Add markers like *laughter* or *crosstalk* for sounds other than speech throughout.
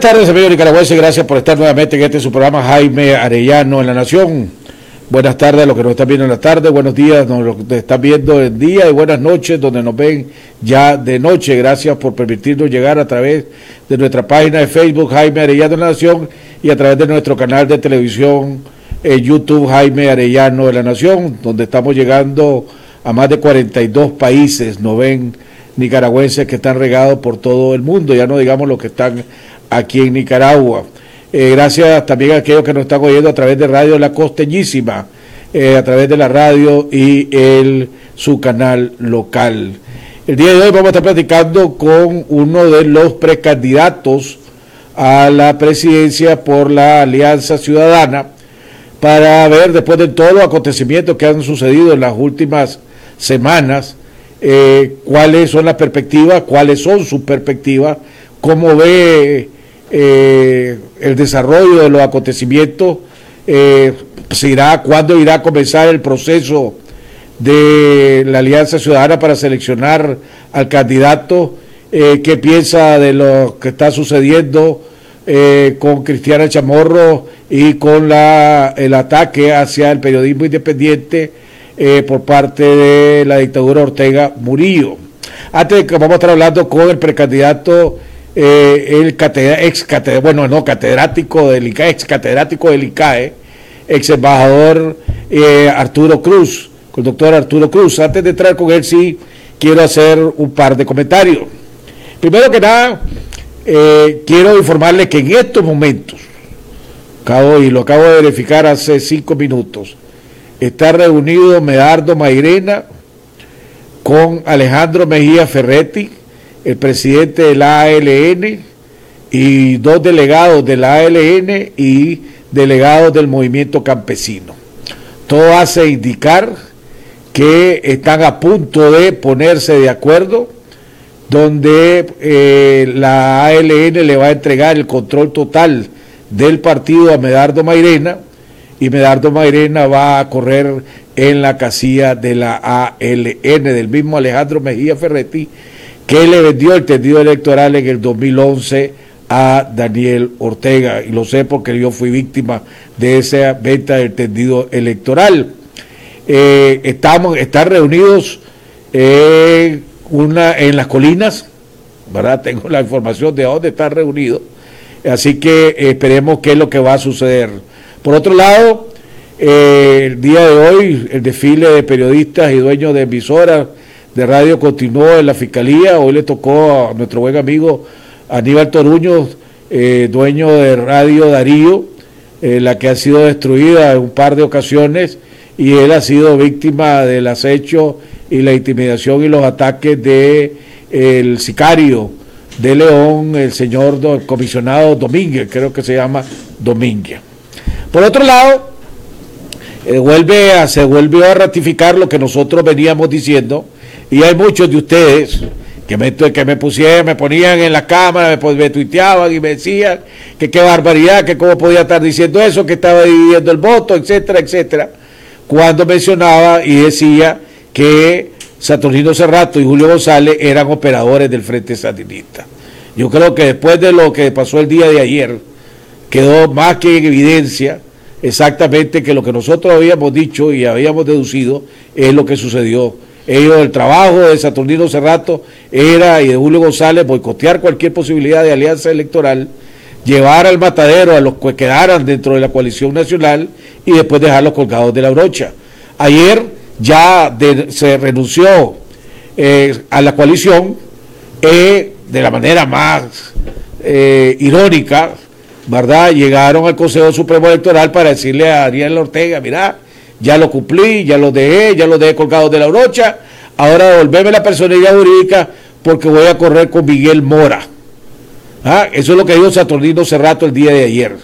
Buenas tardes, amigos nicaragüenses. Gracias por estar nuevamente en este su programa Jaime Arellano en la Nación. Buenas tardes a los que nos están viendo en la tarde, buenos días los que están viendo en día y buenas noches donde nos ven ya de noche. Gracias por permitirnos llegar a través de nuestra página de Facebook Jaime Arellano en la Nación y a través de nuestro canal de televisión en YouTube Jaime Arellano de la Nación, donde estamos llegando a más de 42 países, nos ven nicaragüenses que están regados por todo el mundo, ya no digamos los que están aquí en Nicaragua. Eh, gracias también a aquellos que nos están oyendo a través de Radio La Costeñísima, eh, a través de la radio y el, su canal local. El día de hoy vamos a estar platicando con uno de los precandidatos a la presidencia por la Alianza Ciudadana para ver, después de todos los acontecimientos que han sucedido en las últimas semanas, eh, cuáles son las perspectivas, cuáles son sus perspectivas, cómo ve eh, el desarrollo de los acontecimientos, eh, irá, cuándo irá a comenzar el proceso de la Alianza Ciudadana para seleccionar al candidato, eh, qué piensa de lo que está sucediendo con Cristiana Chamorro y con la, el ataque hacia el periodismo independiente por parte de la dictadura Ortega Murillo. Antes de que vamos a estar hablando con el precandidato eh, el ex bueno, no, catedrático del ICAE, ex catedrático del ICAE, ex embajador eh, Arturo Cruz, con el doctor Arturo Cruz. Antes de entrar con él, sí quiero hacer un par de comentarios. Primero que nada, eh, quiero informarle que en estos momentos, acabo, y lo acabo de verificar hace cinco minutos, está reunido Medardo Mairena con Alejandro Mejía Ferretti, el presidente de la ALN y dos delegados de la ALN y delegados del movimiento campesino. Todo hace indicar que están a punto de ponerse de acuerdo, donde eh, la ALN le va a entregar el control total del partido a Medardo Mairena y Medardo Mairena va a correr en la casilla de la ALN del mismo Alejandro Mejía Ferretti que le vendió el tendido electoral en el 2011 a Daniel Ortega. Y lo sé porque yo fui víctima de esa venta del tendido electoral. Eh, estamos, están reunidos en, una, en las colinas, ¿verdad? *laughs* Tengo la información de dónde están reunidos. Así que esperemos qué es lo que va a suceder. Por otro lado, eh, el día de hoy, el desfile de periodistas y dueños de emisoras de radio continuó en la fiscalía. Hoy le tocó a nuestro buen amigo Aníbal Toruño, eh, dueño de Radio Darío, eh, la que ha sido destruida en un par de ocasiones y él ha sido víctima del acecho y la intimidación y los ataques de el sicario de León, el señor comisionado Domínguez, creo que se llama Domínguez. Por otro lado, eh, vuelve a, se volvió a ratificar lo que nosotros veníamos diciendo, y hay muchos de ustedes que me, que me pusieron, me ponían en la cámara, me, me tuiteaban y me decían que qué barbaridad, que cómo podía estar diciendo eso, que estaba dividiendo el voto, etcétera, etcétera. Cuando mencionaba y decía que Saturnino Cerrato y Julio González eran operadores del Frente Sandinista. Yo creo que después de lo que pasó el día de ayer, quedó más que en evidencia exactamente que lo que nosotros habíamos dicho y habíamos deducido es lo que sucedió ellos, el trabajo de Saturnino Cerrato era, y de Julio González, boicotear cualquier posibilidad de alianza electoral, llevar al matadero a los que quedaran dentro de la coalición nacional y después dejarlos colgados de la brocha. Ayer ya se renunció eh, a la coalición eh, de la manera más eh, irónica, ¿verdad? Llegaron al Consejo Supremo Electoral para decirle a Ariel Ortega, mira, ya lo cumplí, ya lo dejé, ya lo dejé colgado de la brocha, ahora devolveme la personalidad jurídica porque voy a correr con Miguel Mora. ¿Ah? Eso es lo que dijo Saturnino Cerrato el día de ayer.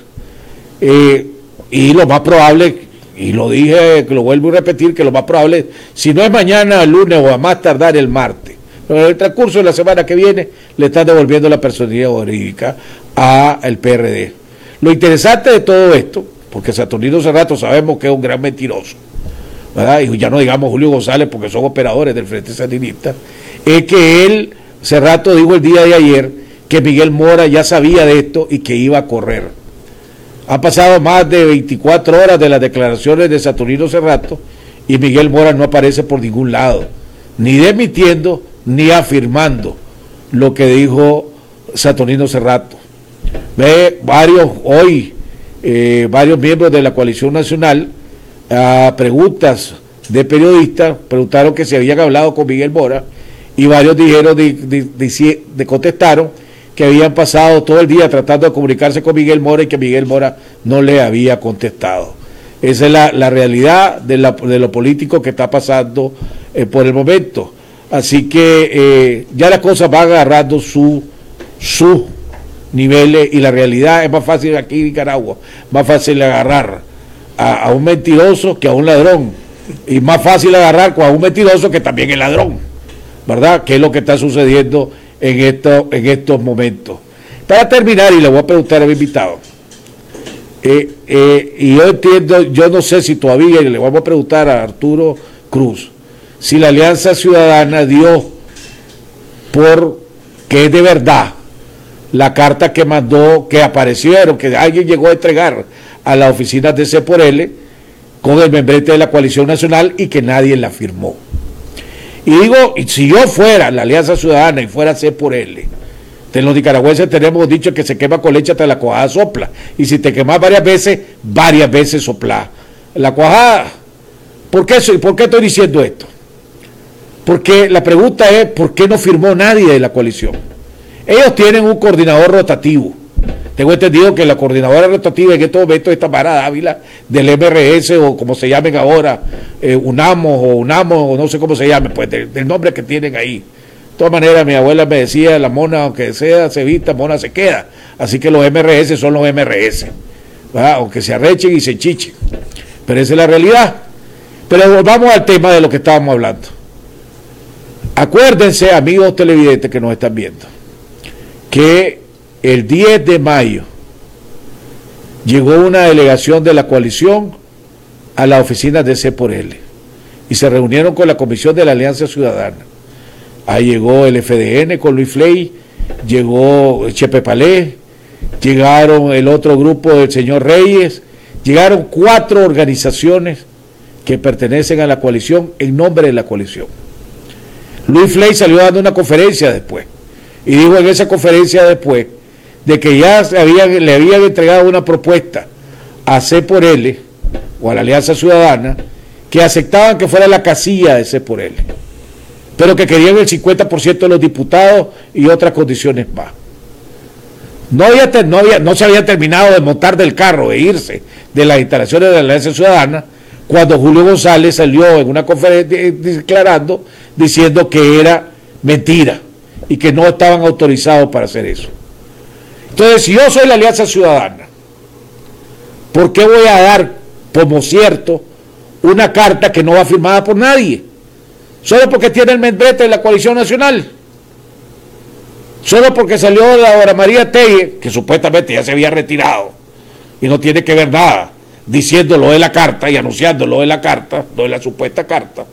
Eh, y lo más probable, y lo dije, que lo vuelvo a repetir, que lo más probable, si no es mañana, el lunes o a más tardar el martes, pero en el transcurso de la semana que viene, le están devolviendo la personalidad jurídica al PRD. Lo interesante de todo esto porque Saturnino Cerrato sabemos que es un gran mentiroso, ¿verdad? Y ya no digamos Julio González porque son operadores del Frente Sandinista, es que él, Cerrato dijo el día de ayer que Miguel Mora ya sabía de esto y que iba a correr. Han pasado más de 24 horas de las declaraciones de Saturnino Cerrato y Miguel Mora no aparece por ningún lado, ni demitiendo ni afirmando lo que dijo Saturnino Cerrato. Ve varios hoy, eh, varios miembros de la coalición nacional, a preguntas de periodistas, preguntaron que se habían hablado con Miguel Mora y varios dijeron, de, contestaron que habían pasado todo el día tratando de comunicarse con Miguel Mora y que Miguel Mora no le había contestado. Esa es la, realidad de, lo político que está pasando eh, por el momento. Así que eh, ya las cosas van agarrando su, su niveles y la realidad es más fácil aquí en Nicaragua, más fácil agarrar a, un mentiroso que a un ladrón y más fácil agarrar a un mentiroso que también es ladrón, ¿verdad? Que es lo que está sucediendo en, esto, en estos momentos. Para terminar, y le voy a preguntar a mi invitado, eh, eh, y yo entiendo, yo no sé si todavía, le vamos a preguntar a Arturo Cruz, si la Alianza Ciudadana dio por que es de verdad la carta que mandó, que aparecieron, que alguien llegó a entregar a la oficina de C por L con el membrete de la coalición nacional y que nadie la firmó. Y digo, si yo fuera la Alianza Ciudadana y fuera C por L, de los nicaragüenses tenemos dicho que se quema con leche hasta la cuajada sopla. Y si te quemas varias veces, varias veces sopla. La cuajada, ¿por qué, soy, ¿por qué estoy diciendo esto? Porque la pregunta es, ¿por qué no firmó nadie de la coalición? Ellos tienen un coordinador rotativo. Tengo entendido que la coordinadora rotativa en estos momentos está Mara Ávila del MRS o como se llamen ahora, eh, UNAMO o UNAMO o no sé cómo se llame, pues del, nombre que tienen ahí. De todas maneras, mi abuela me decía, la mona, aunque sea, se vista, mona se queda. Así que los MRS son los MRS. Aunque se arrechen y se chichen. Pero esa es la realidad. Pero volvamos al tema de lo que estábamos hablando. Acuérdense, amigos televidentes que nos están viendo que el 10 de mayo llegó una delegación de la coalición a la oficina de C por L y se reunieron con la Comisión de la Alianza Ciudadana. Ahí llegó el FDN con Luis Fley, llegó Chepe Palé, llegaron el otro grupo del señor Reyes, llegaron cuatro organizaciones que pertenecen a la coalición en nombre de la coalición. Luis Fley salió dando una conferencia después y dijo en esa conferencia después de que ya le habían entregado una propuesta a C por L o a la Alianza Ciudadana que aceptaban que fuera la casilla de C por L, pero que querían el 50% de los diputados y otras condiciones más. No, había, no, había, no se había terminado de montar del carro e irse de las instalaciones de la Alianza Ciudadana cuando Julio González salió en una conferencia declarando diciendo que era mentira y que no estaban autorizados para hacer eso. Entonces, si yo soy la Alianza Ciudadana, ¿por qué voy a dar como cierto una carta que no va firmada por nadie? Solo porque tiene el membrete de la coalición nacional. Solo porque salió la hora María Telle, que supuestamente ya se había retirado y no tiene que ver nada, diciéndolo de la carta y anunciándolo de la carta, no de la supuesta carta.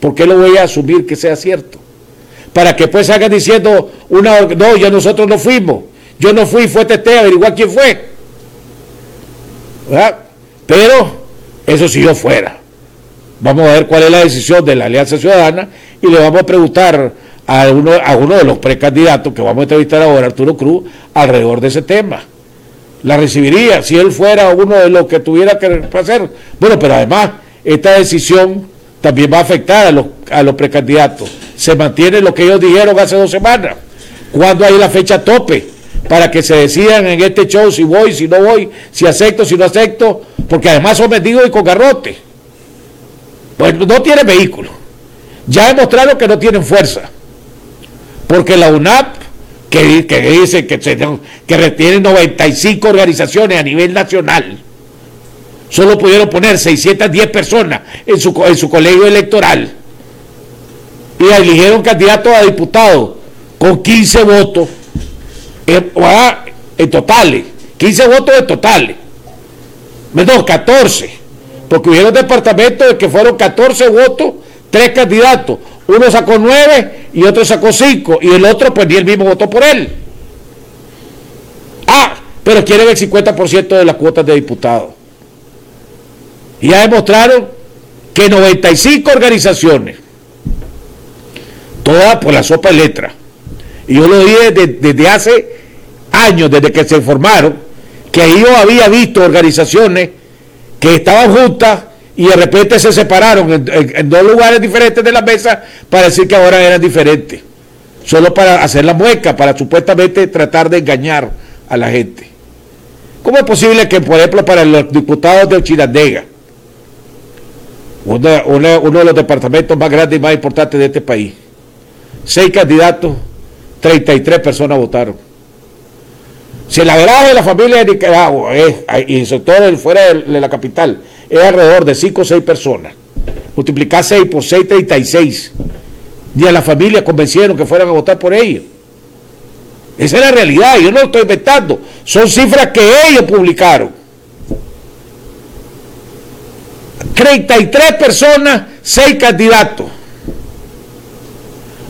¿Por qué lo voy a asumir que sea cierto? Para que pues salgan diciendo una no, ya nosotros no fuimos, yo no fui, fue Tete, averiguar quién fue. Pero eso si yo fuera. Vamos a ver cuál es la decisión de la Alianza Ciudadana y le vamos a preguntar a uno, a uno de los precandidatos que vamos a entrevistar ahora, Arturo Cruz, alrededor de ese tema. La recibiría si él fuera uno de los que tuviera que hacer. Bueno, pero además, esta decisión también va a afectar a los, a los precandidatos se mantiene lo que ellos dijeron hace dos semanas. ¿Cuándo hay la fecha tope? Para que se decidan en este show si voy, si no voy, si acepto, si no acepto, porque además son vendidos y con garrote. Pues no tienen vehículo. Ya demostraron que no tienen fuerza. Porque la UNAP, que, que dice que, se, que retiene 95 organizaciones a nivel nacional, solo pudieron poner 610 personas en su, en su colegio electoral y eligieron candidato a diputado con 15 votos en, totales, 15 votos en totales, menos 14, porque hubieron departamentos que fueron 14 votos, tres candidatos, uno sacó 9 y otro sacó 5 y el otro pues ni el mismo votó por él. pero quieren el 50% de las cuotas de diputados. Y ya demostraron que 95 organizaciones, todas por la sopa de letra, y yo lo dije desde, hace años, desde que se formaron, que yo había visto organizaciones que estaban juntas y de repente se separaron en, dos lugares diferentes de la mesa para decir que ahora eran diferentes, solo para hacer la mueca, para supuestamente tratar de engañar a la gente. ¿Cómo es posible que, por ejemplo, para los diputados de Chinandega, uno de los departamentos más grandes y más importantes de este país, seis candidatos, 33 personas votaron? Si la verdad de la familia de Nicaragua es, y sobre todo fuera de la capital, es alrededor de 5 o 6 personas. Multiplicar 6 por 6, 36. Ni a la familia convencieron que fueran a votar por ellos. Esa es la realidad, yo no lo estoy inventando. Son cifras que ellos publicaron. 33 personas, 6 candidatos.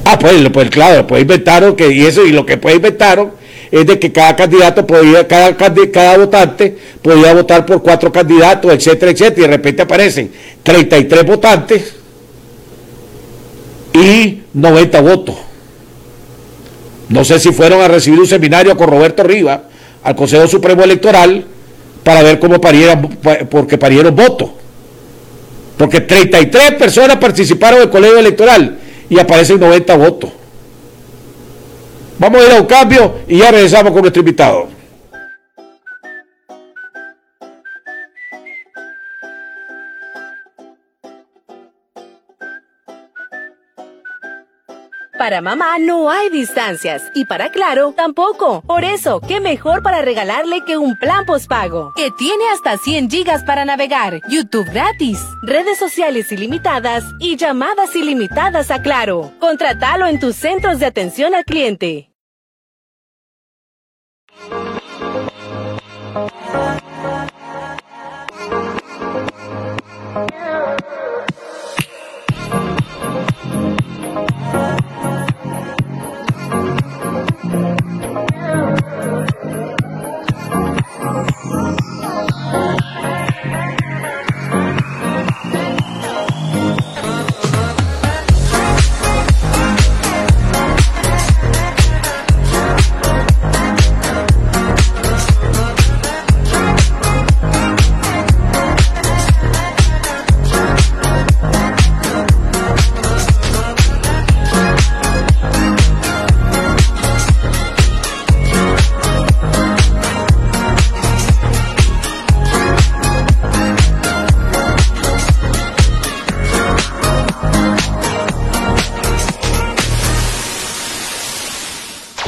Ah, pues, pues claro, pues inventaron que, y eso, y lo que pues inventaron es de que cada candidato podía, cada, cada votante podía votar por cuatro candidatos, etcétera, etcétera, y de repente aparecen 33 votantes y 90 votos. No sé si fueron a recibir un seminario con Roberto Rivas al Consejo Supremo Electoral para ver cómo parieron, porque parieron votos. Porque 33 personas participaron del colegio electoral y aparecen 90 votos. Vamos a ir a un cambio y ya regresamos con nuestro invitado. Para mamá no hay distancias y para Claro tampoco. Por eso, ¿qué mejor para regalarle que un plan postpago? Que tiene hasta 100 gigas para navegar, YouTube gratis, redes sociales ilimitadas y llamadas ilimitadas a Claro. Contratalo en tus centros de atención al cliente.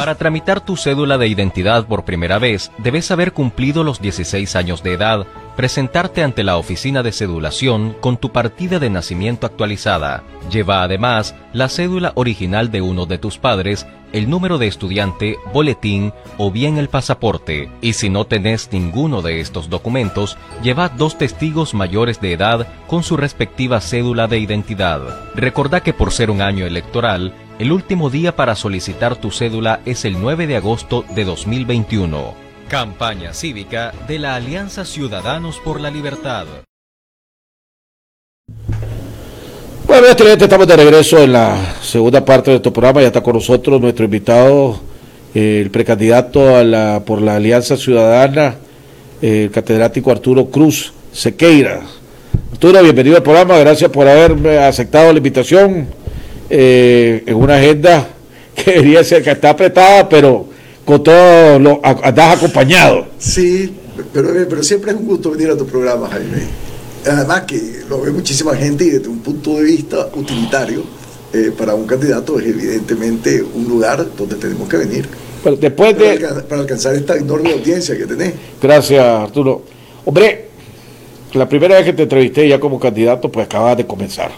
Para tramitar tu cédula de identidad por primera vez, debes haber cumplido los 16 años de edad, presentarte ante la oficina de cedulación con tu partida de nacimiento actualizada. Lleva además la cédula original de uno de tus padres, el número de estudiante, boletín o bien el pasaporte. Y si no tenés ninguno de estos documentos, lleva dos testigos mayores de edad con su respectiva cédula de identidad. Recordá que por ser un año electoral, el último día para solicitar tu cédula es el 9 de agosto de 2021. Campaña cívica de la Alianza Ciudadanos por la Libertad. Bueno, estudiantes, estamos de regreso en la segunda parte de nuestro programa. Ya está con nosotros nuestro invitado, el precandidato a la, por la Alianza Ciudadana, el catedrático Arturo Cruz Sequeira. Arturo, bienvenido al programa. Gracias por haberme aceptado la invitación eh, en una agenda *laughs* que debería ser que está apretada, pero con todo lo andas acompañado. Sí, pero, pero siempre es un gusto venir a tu programa, Jaime. Además que lo ve muchísima gente y desde un punto de vista utilitario, eh, para un candidato es evidentemente un lugar donde tenemos que venir. Pero después de... Para, alcanzar esta enorme audiencia que tenés. Gracias, Arturo. Hombre, la primera vez que te entrevisté ya como candidato, pues acabas de comenzar.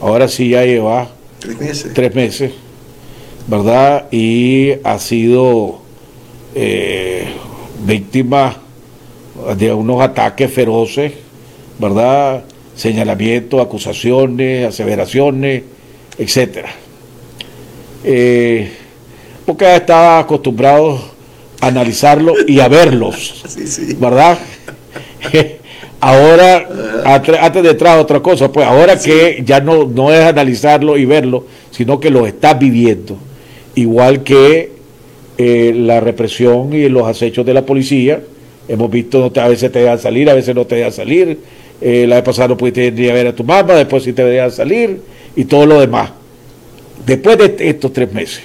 Ahora sí ya llevas Tres meses. Tres meses, ¿verdad? Y ha sido eh, víctima de unos ataques feroces, ¿verdad? Señalamientos, acusaciones, aseveraciones, etcétera. Eh, porque estaba acostumbrado analizarlo y a verlos, *laughs* ¿verdad? *laughs* ahora, antes de entrar otra cosa, pues ahora que ya no, no es analizarlo y verlo, sino que lo estás viviendo, igual que eh, la represión y los acechos de la policía, hemos visto, a veces te dejan salir, a veces no te dejan salir, eh, la vez pasada no pudiste ir a ver a tu mamá, después sí te dejan salir y todo lo demás. Después de estos tres meses,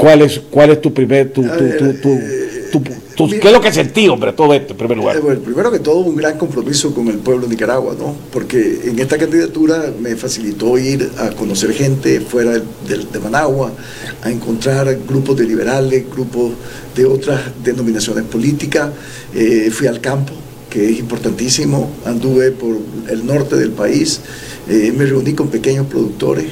¿cuál es, cuál es tu primer, tu, tu, tu, tu, ¿qué es lo que sentí, hombre, todo esto en primer lugar? Eh, bueno, primero que todo, un gran compromiso con el pueblo de Nicaragua, ¿no? Porque en esta candidatura me facilitó ir a conocer gente fuera de, de Managua, a encontrar grupos de liberales, grupos de otras denominaciones políticas. Eh, fui al campo, que es importantísimo, anduve por el norte del país, eh, me reuní con pequeños productores,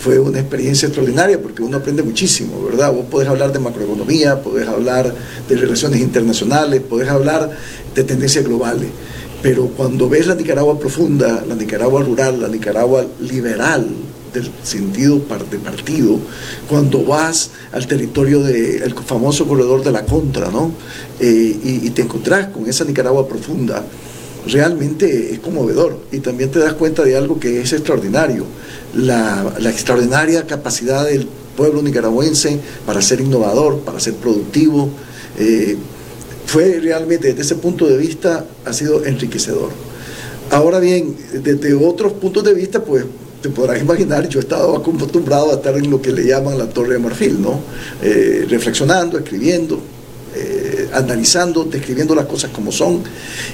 fue una experiencia extraordinaria porque uno aprende muchísimo, ¿verdad? Vos podés hablar de macroeconomía, podés hablar de relaciones internacionales, podés hablar de tendencias globales, pero cuando ves la Nicaragua profunda, la Nicaragua rural, la Nicaragua liberal, del sentido de partido, cuando vas al territorio del famoso corredor de la contra, ¿no? Eh, y, y, te encontrás con esa Nicaragua profunda, realmente es conmovedor y también te das cuenta de algo que es extraordinario la, extraordinaria capacidad del pueblo nicaragüense para ser innovador, para ser productivo. Eh, fue realmente, desde ese punto de vista, ha sido enriquecedor. Ahora bien, desde otros puntos de vista, pues te podrás imaginar, yo he estado acostumbrado a estar en lo que le llaman la Torre de Marfil, ¿no? Eh, reflexionando, escribiendo, eh, analizando, describiendo las cosas como son.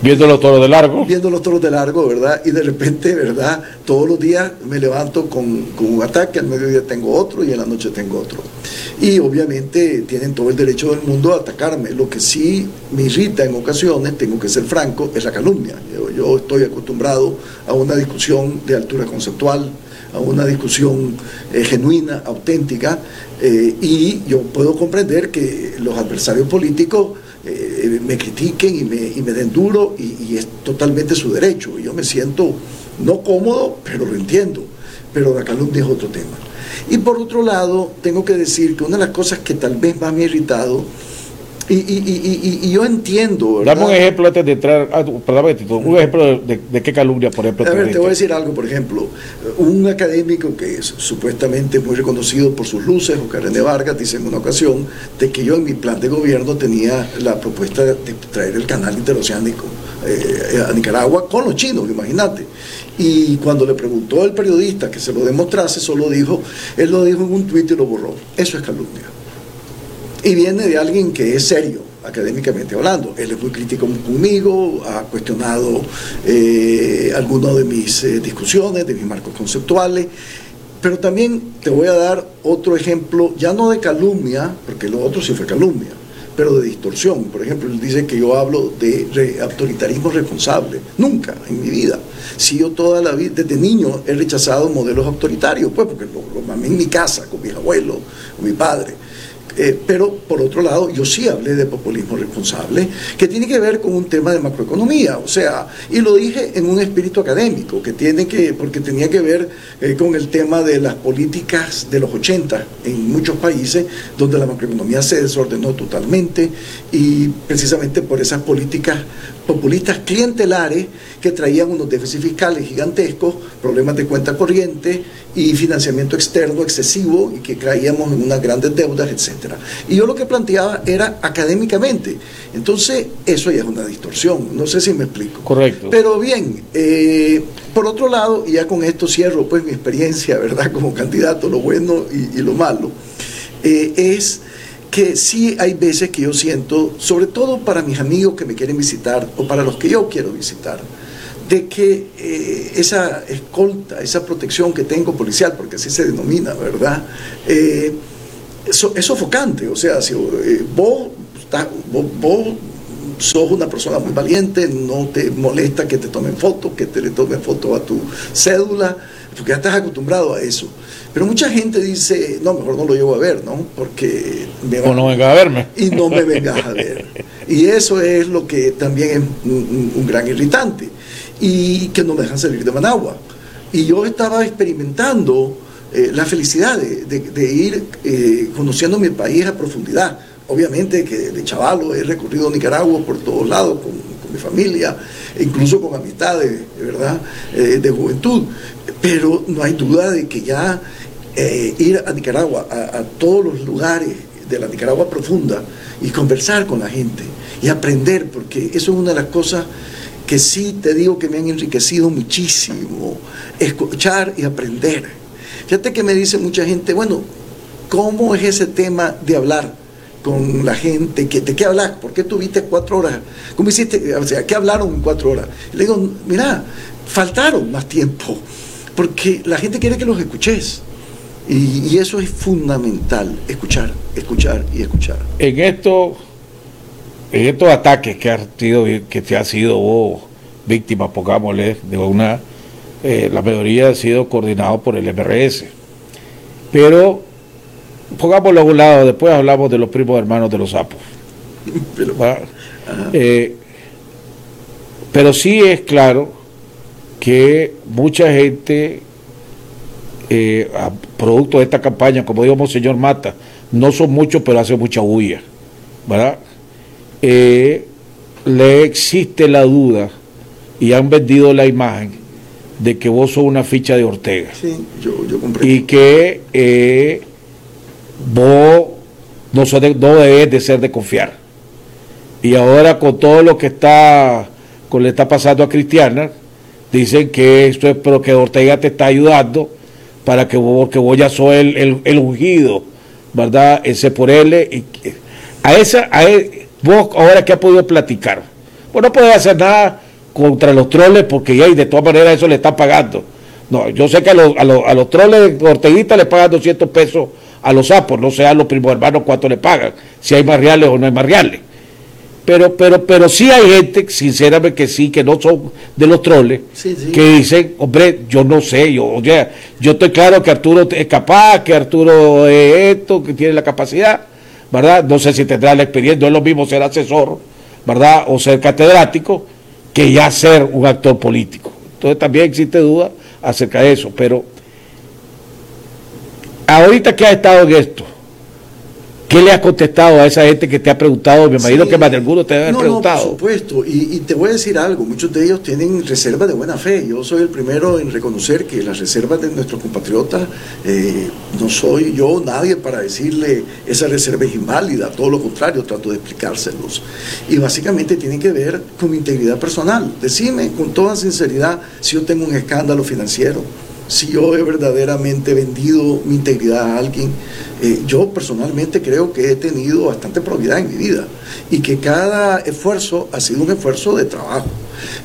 Viendo los toros de largo. Viendo los toros de largo, ¿verdad? Y de repente, ¿verdad? Todos los días me levanto con, con, un ataque, al mediodía tengo otro y en la noche tengo otro. Y obviamente tienen todo el derecho del mundo a atacarme. Lo que sí me irrita en ocasiones, tengo que ser franco, es la calumnia. Yo, yo estoy acostumbrado a una discusión de altura conceptual, a una discusión eh, genuina, auténtica, eh, y yo puedo comprender que los adversarios políticos eh, me critiquen y me, y me den duro, y, y, es totalmente su derecho. Yo me siento no cómodo, pero lo entiendo. Pero la calumnia es otro tema. Y por otro lado, tengo que decir que una de las cosas que tal vez más me ha irritado y, y, y, yo entiendo. Dame un ejemplo antes de entrar. Ah, un ejemplo de, qué calumnia, por ejemplo. A ver, te voy a decir algo, por ejemplo. Un académico que es supuestamente muy reconocido por sus luces, o Karen Vargas, dice en una ocasión de que yo en mi plan de gobierno tenía la propuesta de traer el canal interoceánico eh, a Nicaragua con los chinos, imagínate. Y cuando le preguntó el periodista que se lo demostrase, solo dijo, él lo dijo en un tuit y lo borró. Eso es calumnia y viene de alguien que es serio, académicamente hablando. Él es muy crítico conmigo, ha cuestionado eh, algunas de mis eh, discusiones, de mis marcos conceptuales, pero también te voy a dar otro ejemplo, ya no de calumnia, porque lo otro sí fue calumnia, pero de distorsión. Por ejemplo, él dice que yo hablo de autoritarismo responsable. Nunca en mi vida. Si yo toda la vida, desde niño, he rechazado modelos autoritarios, pues porque lo, lo mamé en mi casa, con mis abuelos, con mi padre. Eh, pero por otro lado, yo sí hablé de populismo responsable, que tiene que ver con un tema de macroeconomía, o sea, y lo dije en un espíritu académico, que tiene que, porque tenía que ver eh, con el tema de las políticas de los 80 en muchos países, donde la macroeconomía se desordenó totalmente, y precisamente por esas políticas populistas clientelares que traían unos déficits fiscales gigantescos, problemas de cuenta corriente y financiamiento externo excesivo y que caíamos en unas grandes deudas, etc. Y yo lo que planteaba era académicamente. Entonces, eso ya es una distorsión. No sé si me explico. Correcto. Pero bien, eh, por otro lado, y ya con esto cierro pues mi experiencia, ¿verdad? *laughs* Como candidato, lo bueno y, lo malo, eh, es que sí hay veces que yo siento, sobre todo para mis amigos que me quieren visitar o para los que yo quiero visitar, de que eh, esa escolta, esa protección que tengo policial, porque así se denomina, ¿verdad? Eh, es sofocante, o sea, si eh, vos, vos, sos una persona muy valiente, no te molesta que te tomen fotos, que te le tomen fotos a tu cédula, porque ya estás acostumbrado a eso. Pero mucha gente dice, no, mejor no lo llevo a ver, ¿no? Porque me va... O no vengas a verme. Y no me vengas a ver. Y eso es lo que también es un, gran irritante. Y que no me dejan salir de Managua. Y yo estaba experimentando eh, la felicidad de, ir eh, conociendo mi país a profundidad obviamente que de chavalo he recorrido Nicaragua por todos lados con, mi familia, e incluso con amistades, ¿verdad?, eh, de juventud. Pero no hay duda de que ya eh, ir a Nicaragua, a, todos los lugares de la Nicaragua profunda y conversar con la gente y aprender, porque eso es una de las cosas que sí te digo que me han enriquecido muchísimo, escuchar y aprender. Fíjate que me dice mucha gente, bueno, ¿cómo es ese tema de hablar con la gente? ¿De qué hablas? ¿Por qué tuviste cuatro horas? ¿Cómo hiciste? O sea, ¿qué hablaron en cuatro horas? Le digo, mira, faltaron más tiempo, porque la gente quiere que los escuches. Y, eso es fundamental, escuchar, escuchar y escuchar. En esto, en estos ataques que ha sido, que te ha sido víctima, pongámosle, de una, eh, la mayoría ha sido coordinado por el MRS. Pero pongámoslo a un lado, después hablamos de los primos hermanos de los sapos. pero, eh, pero sí es claro que mucha gente eh, a producto de esta campaña, como dijo señor Mata, no son muchos, pero hace mucha bulla, ¿verdad? Eh, le existe la duda y han vendido la imagen de que vos sos una ficha de Ortega. Sí, yo, Y que eh, vos no, no debes de ser de confiar. Y ahora con todo lo que está, con le está pasando a Cristiana, dicen que esto es pero que Ortega te está ayudando para que vos, que vos ya sos el, el, ungido, ¿verdad? Ese por él. Y, a esa, a vos ahora que ha podido platicar, vos no podés hacer nada contra los troles porque ya, de todas maneras eso le está pagando. No, yo sé que a los, a los, a los troles orteguistas le pagan 200 pesos a los sapos, no sé a los primos hermanos cuánto le pagan, si hay más reales o no hay más reales. Pero, pero, pero sí hay gente, sinceramente que sí, que no son de los troles, que dicen, hombre, yo no sé, yo, o sea, yo estoy claro que Arturo es capaz, que Arturo es esto, que tiene la capacidad, ¿verdad? No sé si tendrá la experiencia, no es lo mismo ser asesor, ¿verdad? O ser catedrático, que ya ser un actor político. Entonces también existe duda acerca de eso, pero ahorita que ha estado en esto, ¿Qué le has contestado a esa gente que te ha preguntado? Me imagino que más de alguno te ha preguntado. No, por supuesto, y, te voy a decir algo, muchos de ellos tienen reservas de buena fe. Yo soy el primero en reconocer que las reservas de nuestros compatriotas, eh, no soy yo nadie para decirle esa reserva es inválida, todo lo contrario, trato de explicárselos. Y básicamente tienen que ver con mi integridad personal. Decime con toda sinceridad si yo tengo un escándalo financiero si yo he verdaderamente vendido mi integridad a alguien. Eh, yo personalmente creo que he tenido bastante probidad en mi vida y que cada esfuerzo ha sido un esfuerzo de trabajo.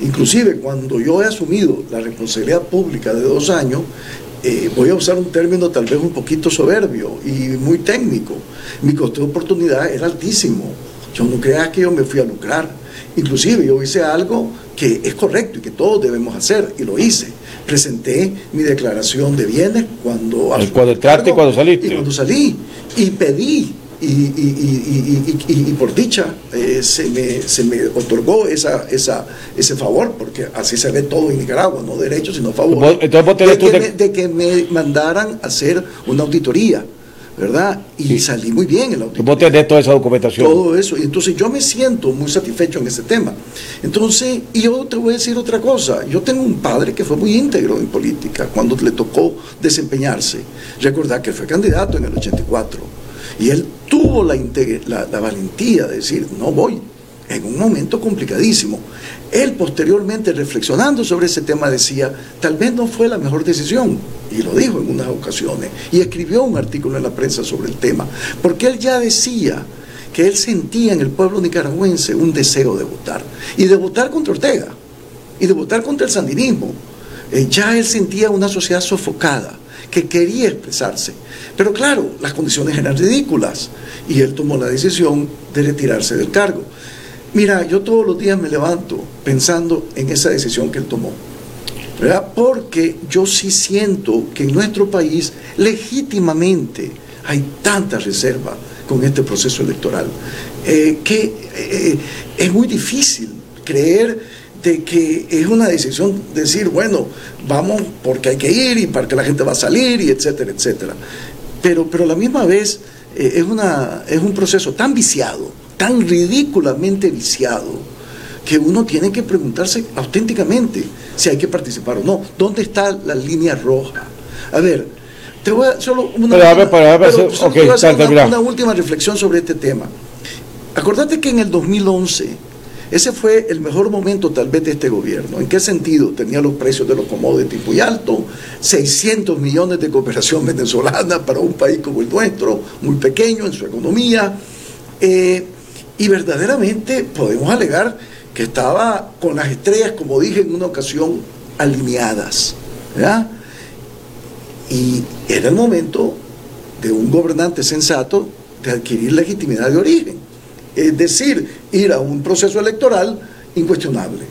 Inclusive cuando yo he asumido la responsabilidad pública de dos años, eh, voy a usar un término tal vez un poquito soberbio y muy técnico. Mi costo de oportunidad era altísimo. Yo no creas que yo me fui a lucrar. Inclusive yo hice algo que es correcto y que todos debemos hacer y lo hice presenté mi declaración de bienes cuando... Cuando entraste y cuando saliste. Y cuando salí. Y pedí y, y, y, y, por dicha eh, se, me, se, me, otorgó esa, esa, ese favor, porque así se ve todo en Nicaragua, no derecho, sino favor, de, que me, de que me mandaran a hacer una auditoría. ¿Verdad? Y salí muy bien en la auditoría. Vos tenés toda esa documentación. Todo eso. Y entonces yo me siento muy satisfecho en ese tema. Entonces, y yo te voy a decir otra cosa. Yo tengo un padre que fue muy íntegro en política cuando le tocó desempeñarse. Recordad que fue candidato en el 84. Y él tuvo la, la, la valentía de decir, no voy, en un momento complicadísimo. Él posteriormente, reflexionando sobre ese tema, decía, tal vez no fue la mejor decisión, y lo dijo en unas ocasiones, y escribió un artículo en la prensa sobre el tema, porque él ya decía que él sentía en el pueblo nicaragüense un deseo de votar, y de votar contra Ortega, y de votar contra el sandinismo. Eh, ya él sentía una sociedad sofocada, que quería expresarse. Pero claro, las condiciones eran ridículas, y él tomó la decisión de retirarse del cargo. Mira, yo todos los días me levanto pensando en esa decisión que él tomó. ¿verdad? Porque yo sí siento que en nuestro país legítimamente hay tanta reserva con este proceso electoral eh, que eh, es muy difícil creer de que es una decisión decir, bueno, vamos porque hay que ir y para que la gente va a salir y etcétera, etcétera. Pero, pero a la misma vez eh, es, una, es un proceso tan viciado, tan ridículamente viciado, que uno tiene que preguntarse auténticamente si hay que participar o no. ¿Dónde está la línea roja? A ver, te voy a solo una, una última reflexión sobre este tema. Acordate que en el 2011 ese fue el mejor momento tal vez de este gobierno. ¿En qué sentido? Tenía los precios de los commodities muy altos, 600 millones de cooperación *laughs* venezolana para un país como el nuestro, muy pequeño en su economía. Eh, y verdaderamente podemos alegar que estaba con las estrellas, como dije en una ocasión, alineadas. Y era el momento de un gobernante sensato de adquirir legitimidad de origen es decir, ir a un proceso electoral incuestionable.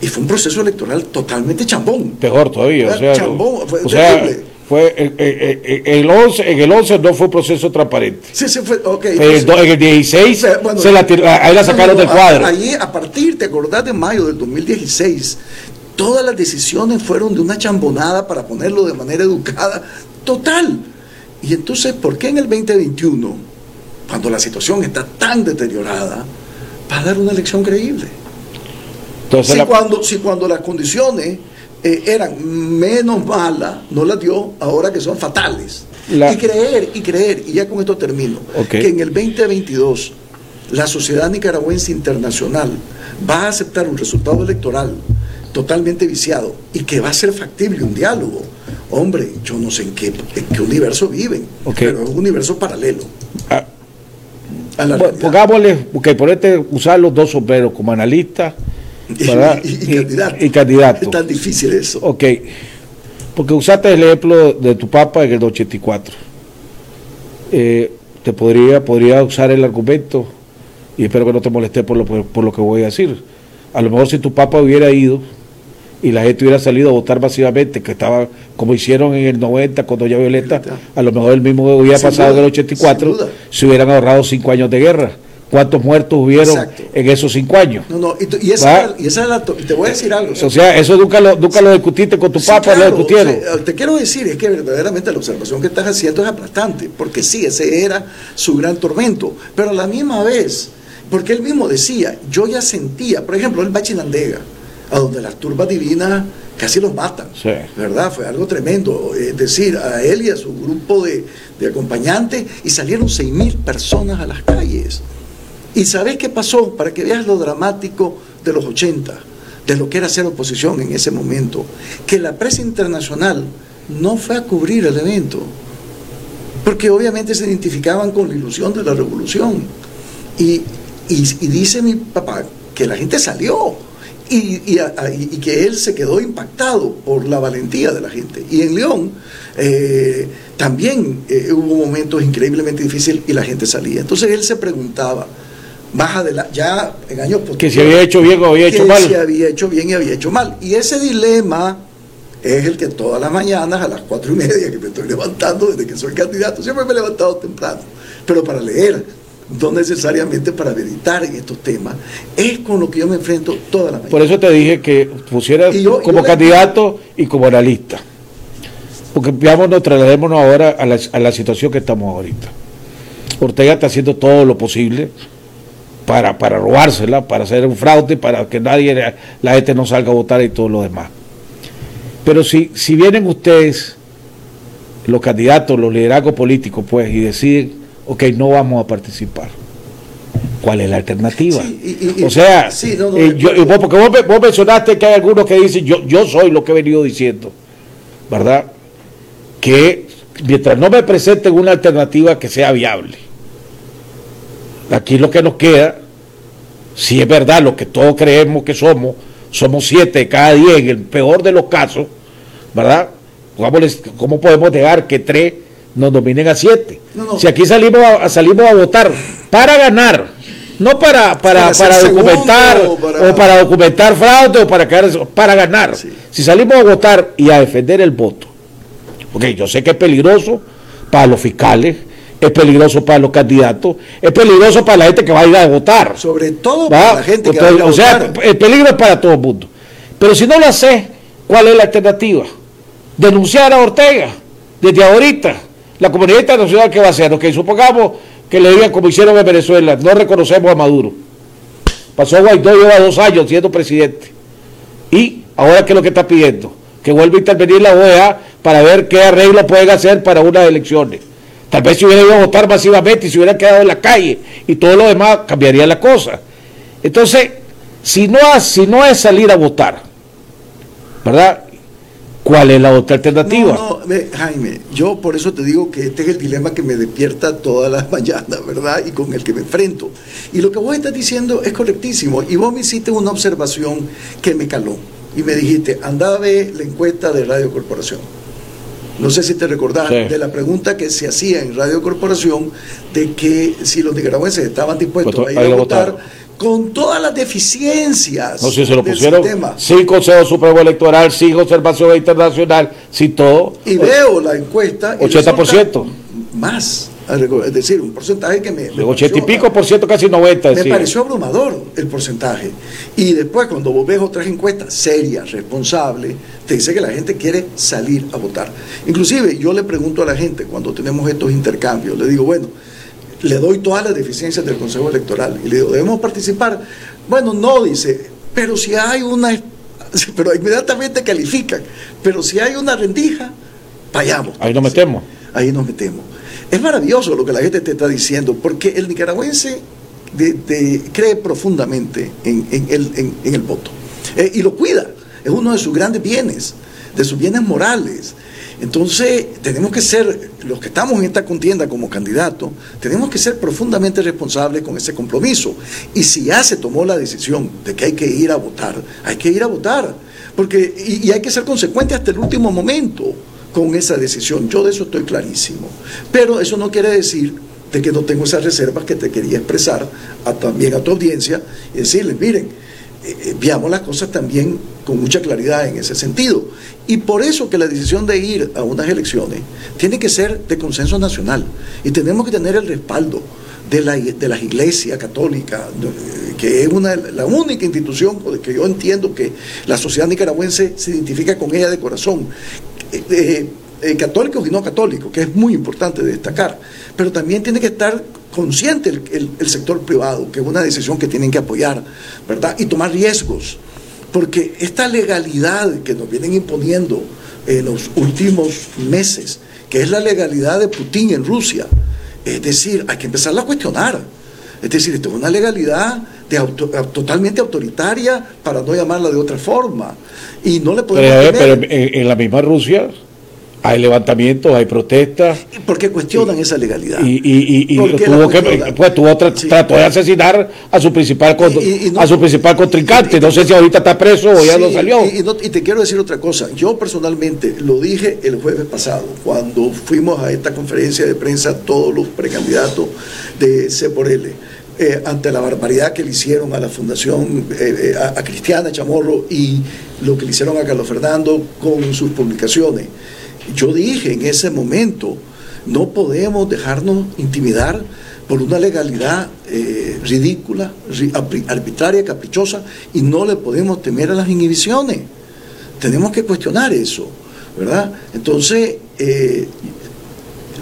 Y fue un proceso electoral totalmente chambón. Peor todavía, o sea, chambón, fue o sea, fue eh, eh, eh, el 11, en el 11 no fue proceso transparente. Sí, sí fue, ok. en el 16 se la, ahí la sacaron del cuadro. Allí, a partir, te acordás de mayo del 2016, todas las decisiones fueron de una chambonada para ponerlo de manera educada, total. Y entonces, ¿por qué en el 2021 cuando la situación está tan deteriorada, para dar una elección creíble. Entonces si, cuando, si cuando las condiciones eh, eran menos malas, no las dio, ahora que son fatales. Y creer, y creer, y ya con esto termino, que en el 2022 la sociedad nicaragüense internacional va a aceptar un resultado electoral totalmente viciado y que va a ser factible un diálogo. Hombre, yo no sé en qué, qué universo viven, pero es un universo paralelo. Ah, pongámosle, porque ponete usar los dos sombreros como analista *laughs* y, candidato. Es tan difícil eso. Ok, porque usaste el ejemplo de tu papá en el 84. Eh, te podría, podría usar el argumento, y espero que no te moleste por lo, por lo que voy a decir. A lo mejor si tu papá hubiera ido y la gente hubiera salido a votar masivamente, que estaba como hicieron en el 90 cuando ya Violeta, a lo mejor el mismo hubiera pasado en el 84, se hubieran ahorrado cinco años de guerra. ¿Cuántos muertos hubieron en esos cinco años? No, no, y, esa, y esa la, te voy a decir algo. O sea, eso nunca lo, nunca lo discutiste con tu papá, lo discutieron. te quiero decir, es que verdaderamente la observación que estás haciendo es aplastante, porque sí, ese era su gran tormento, pero a la misma vez, porque él mismo decía, yo ya sentía, por ejemplo, el Bachilandega, a donde las turbas divinas casi los matan, ¿verdad? Fue algo tremendo. Es decir, a él y a su grupo de, acompañantes, y salieron seis mil personas a las calles. ¿Y sabes qué pasó? Para que veas lo dramático de los 80, de lo que era ser oposición en ese momento, que la prensa internacional no fue a cubrir el evento, porque obviamente se identificaban con la ilusión de la revolución. y dice mi papá que la gente salió, y, que él se quedó impactado por la valentía de la gente. Y en León eh, también eh, hubo momentos increíblemente difíciles y la gente salía. Entonces él se preguntaba, más la ya en años posteriores, que si había hecho bien o había hecho mal. Si había hecho bien y había hecho mal. Y ese dilema es el que todas las mañanas a las cuatro y media que me estoy levantando desde que soy candidato, siempre me he levantado temprano, pero para leer no necesariamente para meditar en estos temas, es con lo que yo me enfrento toda la mañana. Por eso te dije que pusieras como candidato y como analista. Porque veámonos, trasladémonos ahora a la, a la situación que estamos ahorita. Ortega está haciendo todo lo posible para, para robársela, para hacer un fraude, para que nadie, la gente no salga a votar y todo lo demás. Pero si, si vienen ustedes, los candidatos, los liderazgos políticos, pues, y deciden ok, no vamos a participar. ¿Cuál es la alternativa? o sea, porque vos, mencionaste que hay algunos que dicen, yo, yo soy lo que he venido diciendo, ¿verdad? Que mientras no me presenten una alternativa que sea viable, aquí lo que nos queda, si es verdad lo que todos creemos que somos, somos siete de cada diez, en el peor de los casos, ¿verdad? ¿Cómo podemos dejar que tres nos dominen a siete. Si aquí salimos a, salimos a votar para ganar, no para, para, para, documentar o para... documentar fraude o para quedar, para ganar. Si salimos a votar y a defender el voto, porque yo sé que es peligroso para los fiscales, es peligroso para los candidatos, es peligroso para la gente que va a ir a votar. Sobre todo para la gente que va a ir a O sea, el peligro es para todo el mundo. Pero si no lo hace, ¿cuál es la alternativa? Denunciar a Ortega desde ahorita La comunidad internacional, ¿qué va a hacer? Ok, supongamos que le digan como hicieron en Venezuela, no reconocemos a Maduro. Pasó Guaidó, lleva dos años siendo presidente. Y ahora, ¿qué es lo que está pidiendo? Que vuelva a intervenir la OEA para ver qué arreglo pueden hacer para unas elecciones. Tal vez si hubiera ido a votar masivamente y se hubiera quedado en la calle y todo lo demás, cambiaría la cosa. Entonces, si no, si no es salir a votar, ¿verdad? ¿Cuál es la otra alternativa? No, Jaime, yo por eso te digo que este es el dilema que me despierta todas las *laughs* mañanas, ¿verdad? Y con el que me enfrento. Y lo que vos estás diciendo es correctísimo. Y vos me hiciste una observación que me caló. Y me dijiste, anda a ver la encuesta de Radio Corporación. No sé si te recordás de la pregunta que se hacía en Radio Corporación de que si los nicaragüenses estaban dispuestos pues, a ir a votar con todas las deficiencias. No sé, se lo pusieron sin Consejo Supremo Electoral, sin observación internacional, sin todo. Y veo la encuesta. 80%. Más. Es decir, un porcentaje que me. me 80 y pico por ciento, casi 90. Me pareció abrumador el porcentaje. Y después, cuando vos ves otras encuestas serias, responsables, te dice que la gente quiere salir a votar. Inclusive, yo le pregunto a la gente cuando tenemos estos intercambios, le digo, bueno, le doy todas las deficiencias del Consejo Electoral y le digo, ¿debemos participar? Bueno, no, dice, pero si hay una, *laughs* pero inmediatamente califican, pero si hay una rendija, vayamos. Ahí nos metemos. Ahí nos metemos. Es maravilloso lo que la gente te está diciendo, porque el nicaragüense cree profundamente en, el, voto eh, y lo cuida. Es uno de sus grandes bienes, de sus bienes morales. Entonces, tenemos que ser, los que estamos en esta contienda como candidatos, tenemos que ser profundamente responsables con ese compromiso. Y si ya se tomó la decisión de que hay que ir a votar, hay que ir a votar. Porque, y, hay que ser consecuente hasta el último momento con esa decisión. Yo de eso estoy clarísimo. Pero eso no quiere decir de que no tengo esas reservas que te quería expresar también a tu audiencia y decirles, miren, eh, eh, veamos las cosas también con mucha claridad en ese sentido. Y por eso que la decisión de ir a unas elecciones tiene que ser de consenso nacional y tenemos que tener el respaldo de la, de las iglesias católicas, que es una, la única institución que yo entiendo que la sociedad nicaragüense se identifica con ella de corazón. Eh, católicos y no católicos, que es muy importante destacar, pero también tiene que estar consciente el, sector privado, que es una decisión que tienen que apoyar, ¿verdad? Y tomar riesgos, porque esta legalidad que nos vienen imponiendo en los últimos meses, que es la legalidad de Putin en Rusia, es decir, hay que empezarla a cuestionar. Es decir, esto es una legalidad totalmente autoritaria, para no llamarla de otra forma. Y no le podemos. Pero, pero en la misma Rusia hay levantamientos, hay protestas. ¿Por qué cuestionan esa legalidad? Y, y, y tuvo que, pues, tuvo trató de asesinar a su principal a su principal contrincante. no sé si ahorita está preso o ya no salió. Y, te quiero decir otra cosa. Yo personalmente lo dije el jueves pasado, cuando fuimos a esta conferencia de prensa todos los precandidatos de C por L. Eh, ante la barbaridad que le hicieron a la Fundación, eh, eh, a Cristiana Chamorro y lo que le hicieron a Carlos Fernando con sus publicaciones. Yo dije en ese momento, no podemos dejarnos intimidar por una legalidad ridícula, arbitraria, caprichosa, y no le podemos temer a las inhibiciones. Tenemos que cuestionar eso, ¿verdad? Entonces,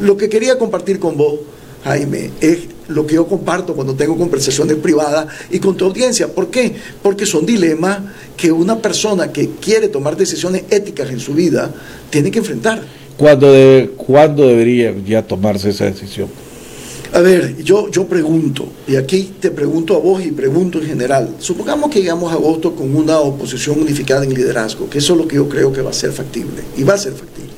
lo que quería compartir con vos, Jaime, es lo que yo comparto cuando tengo conversaciones privadas y con tu audiencia. ¿Por qué? Porque son dilemas que una persona que quiere tomar decisiones éticas en su vida tiene que enfrentar. ¿Cuándo, ¿cuándo debería ya tomarse esa decisión? A ver, yo, yo pregunto, y aquí te pregunto a vos y pregunto en general, supongamos que llegamos a agosto con una oposición unificada en liderazgo, que eso es lo que yo creo que va a ser factible, y va a ser factible,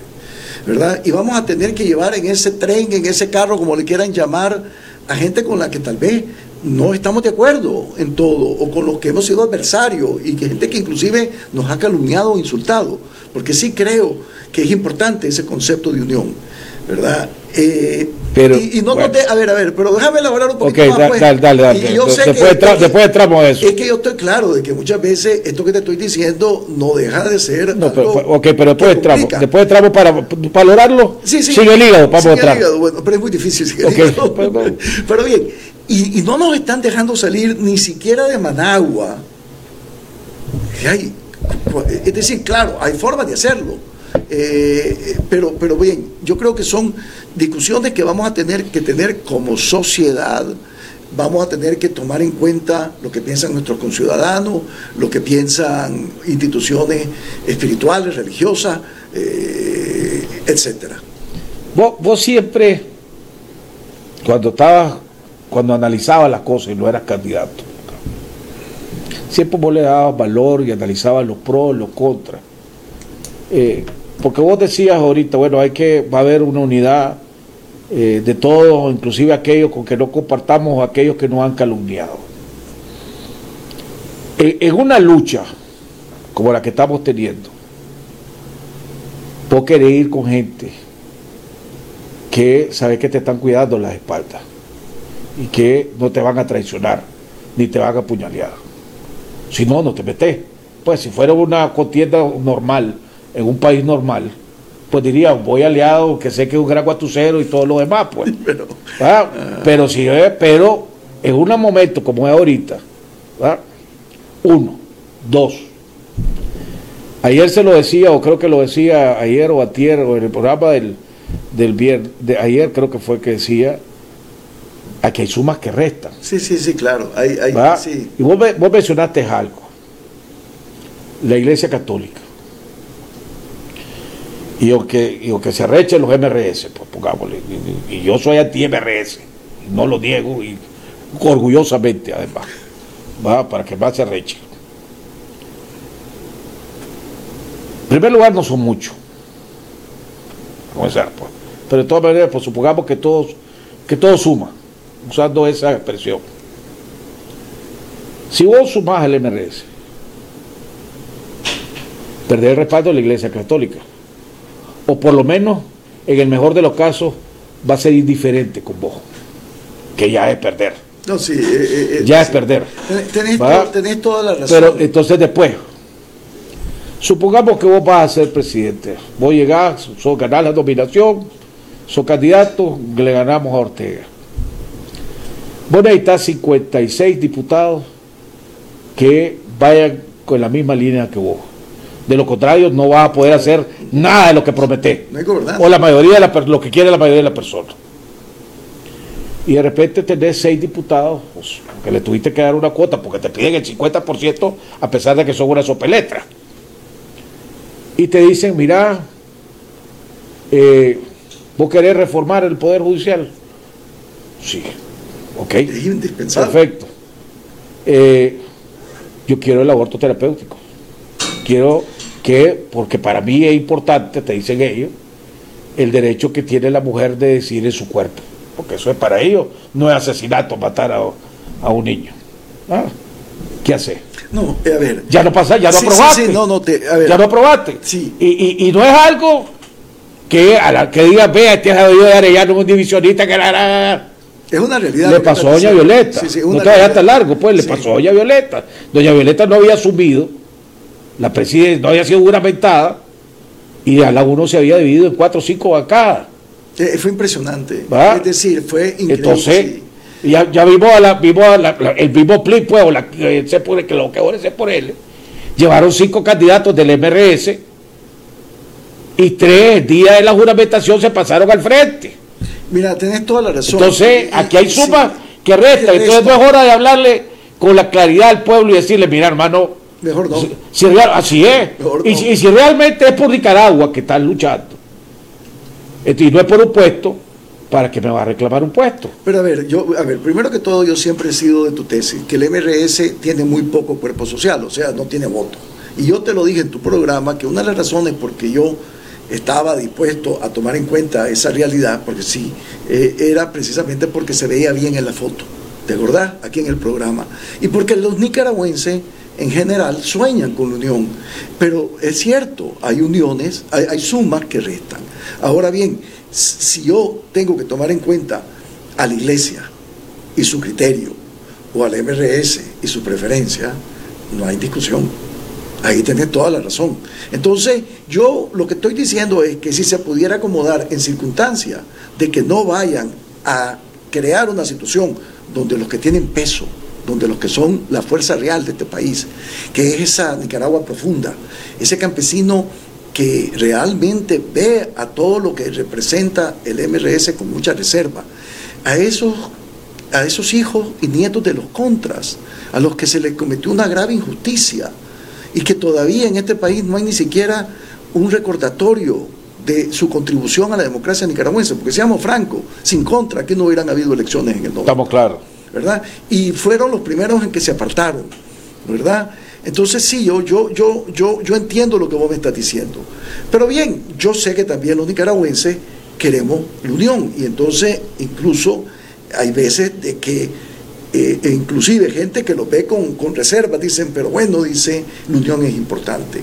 ¿verdad? Y vamos a tener que llevar en ese tren, en ese carro, como le quieran llamar, a gente con la que tal vez no estamos de acuerdo en todo, o con los que hemos sido adversarios, y que gente que inclusive nos ha calumniado o insultado, porque sí creo que es importante ese concepto de unión, ¿verdad? Eh, pero, y, no a ver, a ver, pero déjame elaborar un poquito más. Pues. Dale, dale, dale. después, después tramo eso. Es que yo estoy claro de que muchas veces esto que te estoy diciendo no deja de ser. No, pero, ok, pero después de tramo. Después de tramo para valorarlo. Sí, sí. Sigue el hígado, vamos a el hígado, bueno, pero es muy difícil. Okay, *laughs* *laughs* pero bien, y, no nos están dejando salir ni siquiera de Managua. es decir, claro, hay formas de hacerlo, Eh, pero, pero bien, yo creo que son discusiones que vamos a tener que tener como sociedad, vamos a tener que tomar en cuenta lo que piensan nuestros conciudadanos, lo que piensan instituciones espirituales, religiosas, eh, etcétera. Vos, vos siempre, cuando estabas, cuando analizabas las cosas y no eras candidato, siempre vos le dabas valor y analizabas los pros, los contras. Eh, porque vos decías ahorita, bueno, hay que, va a haber una unidad eh, de todos, inclusive aquellos con que no compartamos, aquellos que nos han calumniado. En, una lucha como la que estamos teniendo, vos querés ir con gente que sabe que te están cuidando las espaldas y que no te van a traicionar ni te van a apuñalear. Si no, no te metes. Pues si fuera una contienda normal, en un país normal, pues diría, voy aliado, que sé que es un gran guatucero y todo lo demás, pues. *laughs* Pero, ah. pero si pero en un momento como es ahorita, uno, dos. Ayer se lo decía, o creo que lo decía ayer o ayer, o en el programa del, del viernes, de ayer creo que fue que decía, aquí hay sumas que restan. Sí, sí, sí, claro. Hay, sí. Y vos, vos mencionaste algo, la Iglesia Católica y o que, que se arrechen los MRS, pues pongámosle. Y, yo soy anti-MRS, no lo niego, y orgullosamente además, va para que más se arrechen. En primer lugar, no son muchos. Comenzar, pues. Pero de todas maneras, pues supongamos que todos, que todo suma, usando esa expresión. Si vos sumás el MRS, perder el respaldo de la Iglesia Católica o por lo menos, en el mejor de los casos, va a ser indiferente con vos, que ya es perder. No, sí, eh, eh, eh, ya es perder. Tenés, toda la razón. Pero entonces después, supongamos que vos vas a ser presidente, vos llegás, sos ganar la dominación, sos candidato, le ganamos a Ortega. Vos necesitas 56 diputados que vayan con la misma línea que vos. De lo contrario, no vas a poder hacer nada de lo que prometé. o la mayoría de lo que quiere la mayoría de las personas. Y de repente tenés seis diputados pues, que le tuviste que dar una cuota porque te piden el 50% a pesar de que son una sopeletra. Y te dicen, mira, eh, vos querés reformar el Poder Judicial. Sí, ok. Perfecto. Eh, yo quiero el aborto terapéutico. Quiero que, porque para mí es importante, te dicen ellos, el derecho que tiene la mujer de decir en su cuerpo, porque eso es para ellos, no es asesinato matar a, un niño. Ah, ¿Qué hace? No, eh, a ver. Ya no pasa, ya no aprobaste. no, no te, a ver. Ya no aprobaste. Sí. Y, no es algo que a la que diga, vea, este es de Arellano, un divisionista que la, es una realidad. Le pasó a Doña Violeta. no te vayas tan largo, pues, le pasó a Doña Violeta. Doña Violeta no había asumido la presidencia no había sido juramentada y a la uno se había dividido en cuatro o cinco bancadas. Eh, fue impresionante. Es decir, fue increíble. Entonces, ya, ya vimos, a la, vimos el mismo PLI, pues, o la, se pone, que lo que ahora se por él, llevaron cinco candidatos del MRS y tres días de la juramentación se pasaron al frente. Mira, tenés toda la razón. Entonces, aquí hay sumas que restan. Entonces, no es hora de hablarle con la claridad al pueblo y decirle, mira, hermano, Mejor no. Si, así es. Y, si realmente es por Nicaragua que están luchando, y no es por un puesto, ¿para que me va a reclamar un puesto? Pero a ver, yo, a ver, primero que todo, yo siempre he sido de tu tesis, que el MRS tiene muy poco cuerpo social, o sea, no tiene voto. Y yo te lo dije en tu programa, que una de las razones por que yo estaba dispuesto a tomar en cuenta esa realidad, porque sí, eh, era precisamente porque se veía bien en la foto, ¿de verdad? Aquí en el programa. Y porque los nicaragüenses en general sueñan con la unión. Pero es cierto, hay uniones, hay, sumas que restan. Ahora bien, si yo tengo que tomar en cuenta a la iglesia y su criterio, o al MRS y su preferencia, no hay discusión. Ahí tenés toda la razón. Entonces, yo lo que estoy diciendo es que si se pudiera acomodar en circunstancias de que no vayan a crear una situación donde los que tienen peso donde los que son la fuerza real de este país, que es esa Nicaragua profunda, ese campesino que realmente ve a todo lo que representa el MRS con mucha reserva, a esos, a esos hijos y nietos de los contras, a los que se les cometió una grave injusticia y que todavía en este país no hay ni siquiera un recordatorio de su contribución a la democracia nicaragüense, porque seamos francos, sin contra, que no hubieran habido elecciones en el 90. Estamos claros. Y fueron los primeros en que se apartaron, ¿verdad? Entonces sí, yo, yo, yo, yo, yo entiendo lo que vos me estás diciendo. Pero bien, yo sé que también los nicaragüenses queremos la unión. Y entonces incluso hay veces de que eh, e inclusive gente que lo ve con, con reservas, dicen, pero bueno, dice, la unión es importante.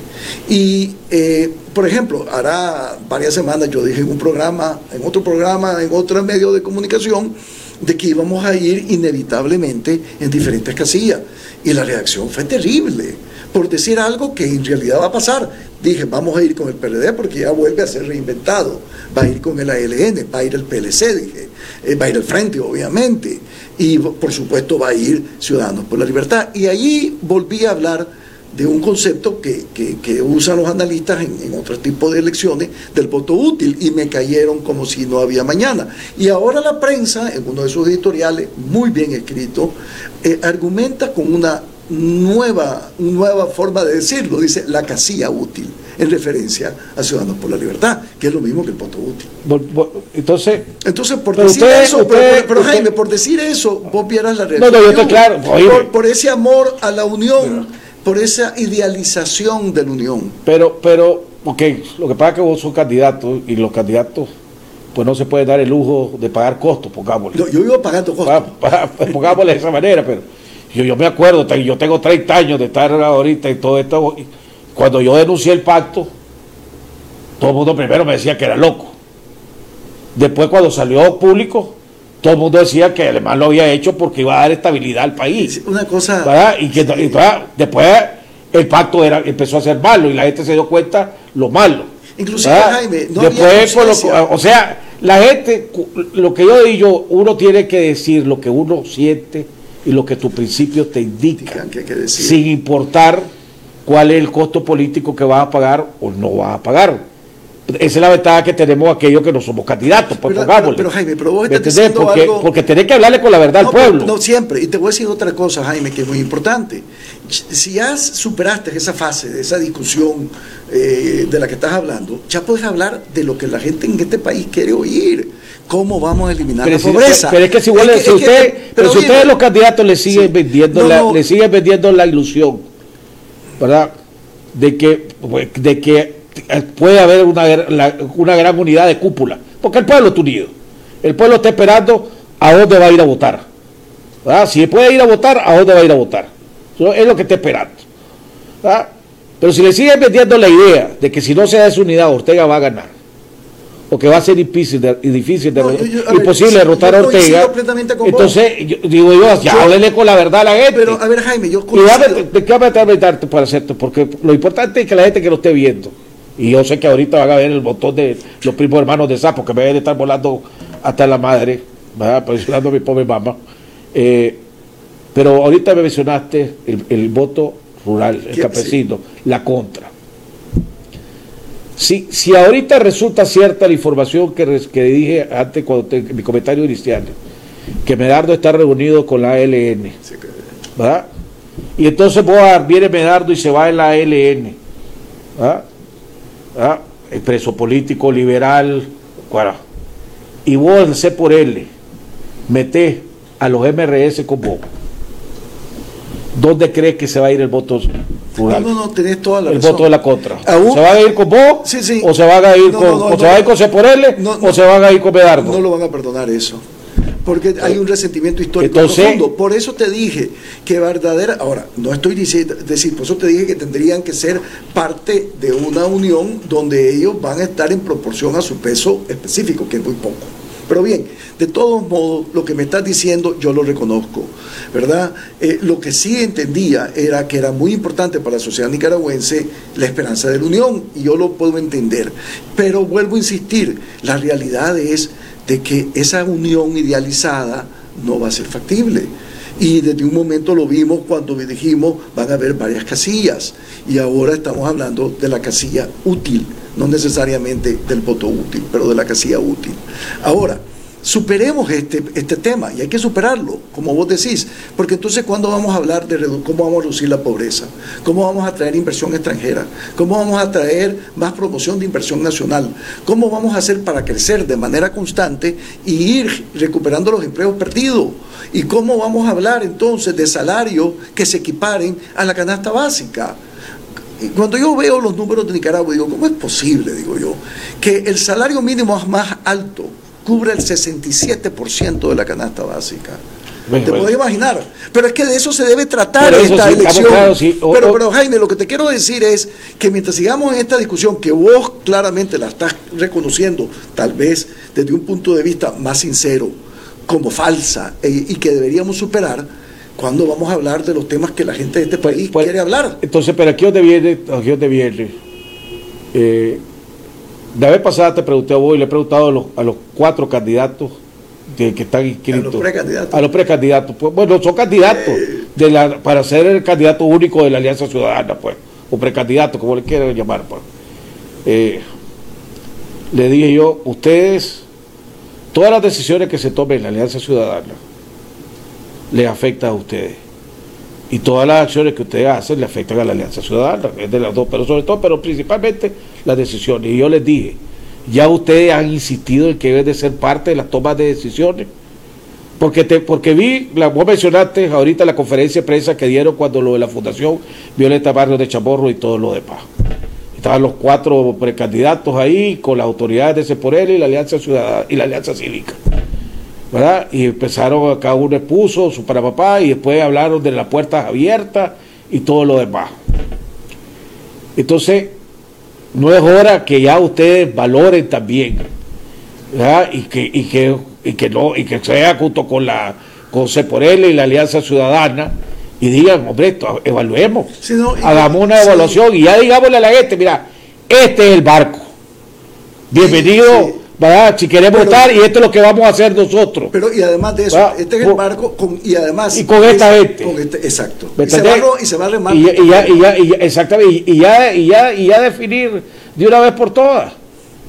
Y, eh, por ejemplo, hará varias semanas yo dije en un programa, en otro programa, en otro medio de comunicación, de que íbamos a ir inevitablemente en diferentes casillas. Y la reacción fue terrible, por decir algo que en realidad va a pasar. Dije, vamos a ir con el PLD porque ya vuelve a ser reinventado. Va a ir con el ALN, va a ir el PLC, dije. Eh, va a ir el Frente, obviamente y por supuesto va a ir Ciudadanos por la Libertad. Y allí volví a hablar de un concepto que, usan los analistas en, otro tipo de elecciones del voto útil y me cayeron como si no había mañana. Y ahora la prensa, en uno de sus editoriales, muy bien escrito, eh, argumenta con una nueva, nueva forma de decirlo, dice la casilla útil en referencia a Ciudadanos por la Libertad, que es lo mismo que el voto útil. Entonces, entonces por decir eso, pero, Jaime, por decir eso, vos vieras la realidad. No, no, yo estoy claro. Por, ese amor a la unión, por esa idealización de la unión. Pero, pero, ok, lo que pasa es que vos sos candidato y los candidatos pues no se puede dar el lujo de pagar costos, pongámosle. yo vivo pagando costos. *laughs* pongámosle de esa manera, pero yo, yo me acuerdo, yo tengo 30 años de estar ahorita y todo esto cuando yo denuncié el pacto, todo el mundo primero me decía que era loco. Después cuando salió público, todo el mundo decía que además lo había hecho porque iba a dar estabilidad al país. Una cosa... Y que después el pacto era, empezó a ser malo y la gente se dio cuenta lo malo. Inclusive, Jaime, no después, o sea, la gente, lo que yo digo, uno tiene que decir lo que uno siente y lo que tus principios te indican, sin importar cuál es el costo político que vas a pagar o no vas a pagar. Esa es la ventaja que tenemos aquellos que no somos candidatos, pues pero, pero, Jaime, pero vos estás porque, algo... porque tenés que hablarle con la verdad al pueblo. No siempre, y te voy a decir otra cosa, Jaime, que es muy importante. Si ya superaste esa fase de esa discusión eh, de la que estás hablando, ya puedes hablar de lo que la gente en este país quiere oír. ¿Cómo vamos a eliminar la pobreza? Pero es que si, usted, pero si ustedes los candidatos le siguen vendiendo la, le siguen vendiendo la ilusión ¿verdad? De que, de que puede haber una, una gran unidad de cúpula, porque el pueblo está unido. El pueblo está esperando a dónde va a ir a votar. ¿verdad? Si puede ir a votar, a dónde va a ir a votar. Eso es lo que está esperando. Pero si le siguen vendiendo la idea de que si no se da esa unidad, Ortega va a ganar, o que va a ser difícil de, difícil de, imposible derrotar a Ortega. Entonces, digo yo, ya háblele con la verdad a la gente. Pero, a ver, Jaime, yo ¿De qué va a para hacerte? Porque lo importante es que la gente que lo esté viendo, y yo sé que ahorita van a ver el botón de los primos hermanos de Sapo, que me deben estar volando hasta la madre, ¿verdad? presionando a mi pobre mamá. Eh, pero ahorita me mencionaste el, voto rural, el campesino, la contra. Si, si ahorita resulta cierta la información que, que dije antes cuando mi comentario inicial, que Medardo está reunido con la ALN, ¿verdad? Y entonces viene Medardo y se va en la ALN, ¿verdad? El preso político liberal, y vos, C por L, metés a los MRS con vos. ¿Dónde crees que se va a ir el voto no, no, no, tenés toda la el voto de la contra. ¿Se van a ir con vos? Sí, sí. ¿O se van a ir con, o se van a ir con L? ¿O se van a ir con Medardo? No lo van a perdonar eso. Porque hay un resentimiento histórico profundo. Por eso te dije que verdadera. Ahora, no estoy diciendo. Decir, por eso te dije que tendrían que ser parte de una unión donde ellos van a estar en proporción a su peso específico, que es muy poco. Pero bien, de todos modos, lo que me estás diciendo yo lo reconozco, ¿verdad? Eh, lo que sí entendía era que era muy importante para la sociedad nicaragüense la esperanza de la unión, y yo lo puedo entender. Pero vuelvo a insistir, la realidad es de que esa unión idealizada no va a ser factible. Y desde un momento lo vimos cuando dijimos van a haber varias casillas. Y ahora estamos hablando de la casilla útil no necesariamente del voto útil, pero de la casilla útil. Ahora, superemos este, este tema y hay que superarlo, como vos decís, porque entonces cuando vamos a hablar de cómo vamos a reducir la pobreza, cómo vamos a traer inversión extranjera, cómo vamos a traer más promoción de inversión nacional, cómo vamos a hacer para crecer de manera constante y ir recuperando los empleos perdidos y cómo vamos a hablar entonces de salarios que se equiparen a la canasta básica. Cuando yo veo los números de Nicaragua, digo, ¿cómo es posible, digo yo, que el salario mínimo más alto cubre el 67% de la canasta básica. te puedo imaginar. Pero es que de eso se debe tratar esta elección. pero, pero Jaime, lo que te quiero decir es que mientras sigamos en esta discusión, que vos claramente la estás reconociendo, tal vez desde un punto de vista más sincero, como falsa, e, y que deberíamos superar, cuando vamos a hablar de los temas que la gente de este pues, país pues, quiere hablar? Entonces, pero aquí donde viene, aquí donde viene, eh, la vez pasada te pregunté a vos y le he preguntado a los, cuatro candidatos que, están inscritos. A los precandidatos. A los precandidatos. Pues, bueno, son candidatos de la, para ser el candidato único de la Alianza Ciudadana, pues. O precandidato, como le quieran llamar, pues. Eh, le dije yo, ustedes, todas las decisiones que se tomen en la Alianza Ciudadana, les afectan a ustedes. Y todas las acciones que ustedes hacen le afectan a la Alianza Ciudadana, es de las dos, pero sobre todo, pero principalmente las decisiones. Y yo les dije, ya ustedes han insistido en que deben de ser parte de las tomas de decisiones. Porque, te, porque vi, la, vos mencionaste ahorita la conferencia de prensa que dieron cuando lo de la Fundación Violeta Barrio de Chamorro y todo lo demás. Estaban los cuatro precandidatos ahí con las autoridades de Seporel y la Alianza Ciudadana y la Alianza Cívica. ¿Verdad? Y empezaron, cada uno expuso su para papá y después hablaron de las puertas abiertas y todo lo demás. Entonces, no es hora que ya ustedes valoren también, ¿verdad? Y que, y que, y que no, y que sea junto con la con Ceporel y la Alianza Ciudadana y digan, hombre, evaluemos, hagamos una evaluación y ya digámosle a la gente, mira, este es el barco. Bienvenido si queremos estar y esto es lo que vamos a hacer nosotros. Pero y además de eso, este es el barco con, y además y con esta gente. Este, exacto. Y se, va, y se va a remar. Y, ya, y, ya, y, ya, exactamente, y, ya, y, ya, y ya definir de una vez por todas.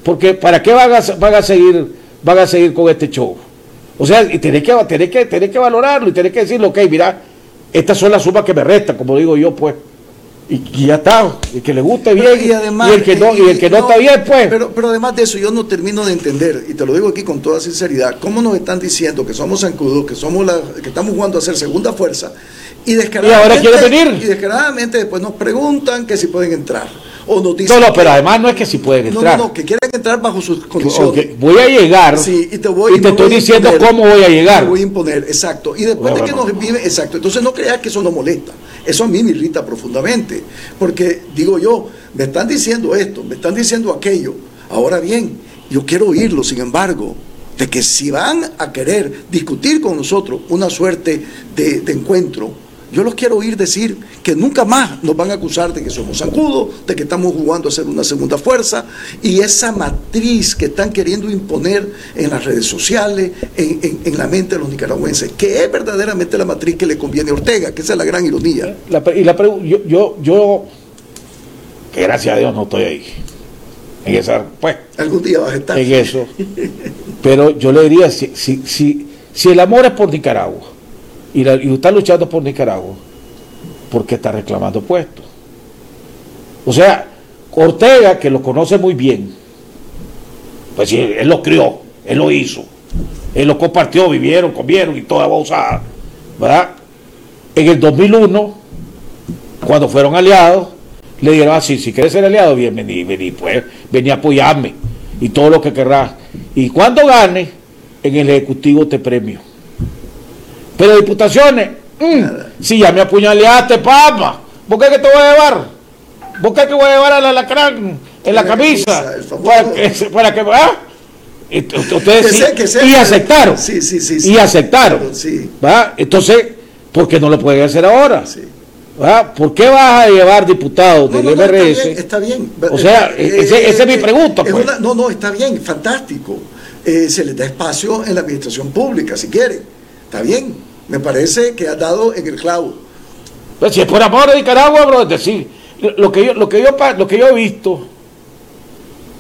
Porque ¿para qué van a, van a seguir van a seguir con este show? O sea, y tenés que, tenés que, tenés que valorarlo y tenés que decirlo, ok, mira, estas son las sumas que me restan, como digo yo, pues y, ya está, el que le guste bien y, además, el que no, y el que no, está bien, pues. Pero, pero además de eso, yo no termino de entender, y te lo digo aquí con toda sinceridad, cómo nos están diciendo que somos zancudos, que somos la, que estamos jugando a ser segunda fuerza, y descaradamente, ahora venir. Y descaradamente después nos preguntan que si pueden entrar. O nos dicen no, no, pero además no es que si pueden entrar. No, no, que quieren entrar bajo sus condiciones. Voy a llegar sí, y te, voy, y te estoy diciendo cómo voy a llegar. Te voy a imponer, exacto. Y después de que nos vive, exacto. Entonces no creas que eso nos molesta. Eso a mí me irrita profundamente, porque digo yo, me están diciendo esto, me están diciendo aquello. Ahora bien, yo quiero oírlo, sin embargo, de que si van a querer discutir con nosotros una suerte de, encuentro, yo los quiero oír decir que nunca más nos van a acusar de que somos zancudos, de que estamos jugando a ser una segunda fuerza, y esa matriz que están queriendo imponer en las redes sociales, en, la mente de los nicaragüenses, que es verdaderamente la matriz que le conviene a Ortega, que esa es la gran ironía. y la yo, yo, yo, que gracias a Dios no estoy ahí. En esa, pues, algún día vas a estar. En eso. Pero yo le diría, si, si, si, si el amor es por Nicaragua, y, la, está luchando por Nicaragua porque está reclamando puestos. O sea, Ortega, que lo conoce muy bien, pues sí, él lo crió, él lo hizo, él lo compartió, vivieron, comieron y toda usada, ¿verdad? En el 2001, cuando fueron aliados, le dijeron así, ah, si quieres ser aliado, bien, vení, vení, pues, vení a apoyarme y todo lo que querrás. Y cuando gane, en el Ejecutivo te premio. Pero diputaciones, mm, si ya me apuñaleaste, papá, ¿por qué que te voy a llevar? ¿Por qué que voy a llevar al alacrán en la camisa? Para que, para que ¿ah? Ustedes sí, y aceptaron. Sí, sí, sí, y aceptaron. ¿va? Entonces, ¿por qué no lo pueden hacer ahora? ¿va? ¿Por qué vas a llevar diputados del MRS? Está bien, O sea, eh, eh, esa es mi eh, pregunta. Pues. no, no, está bien, fantástico. se les da espacio en la administración pública, si quieren. Está bien. Me parece que ha dado en el clavo. Pues si es por amor a Nicaragua, bro, es decir, lo que yo, lo que yo, lo que yo he visto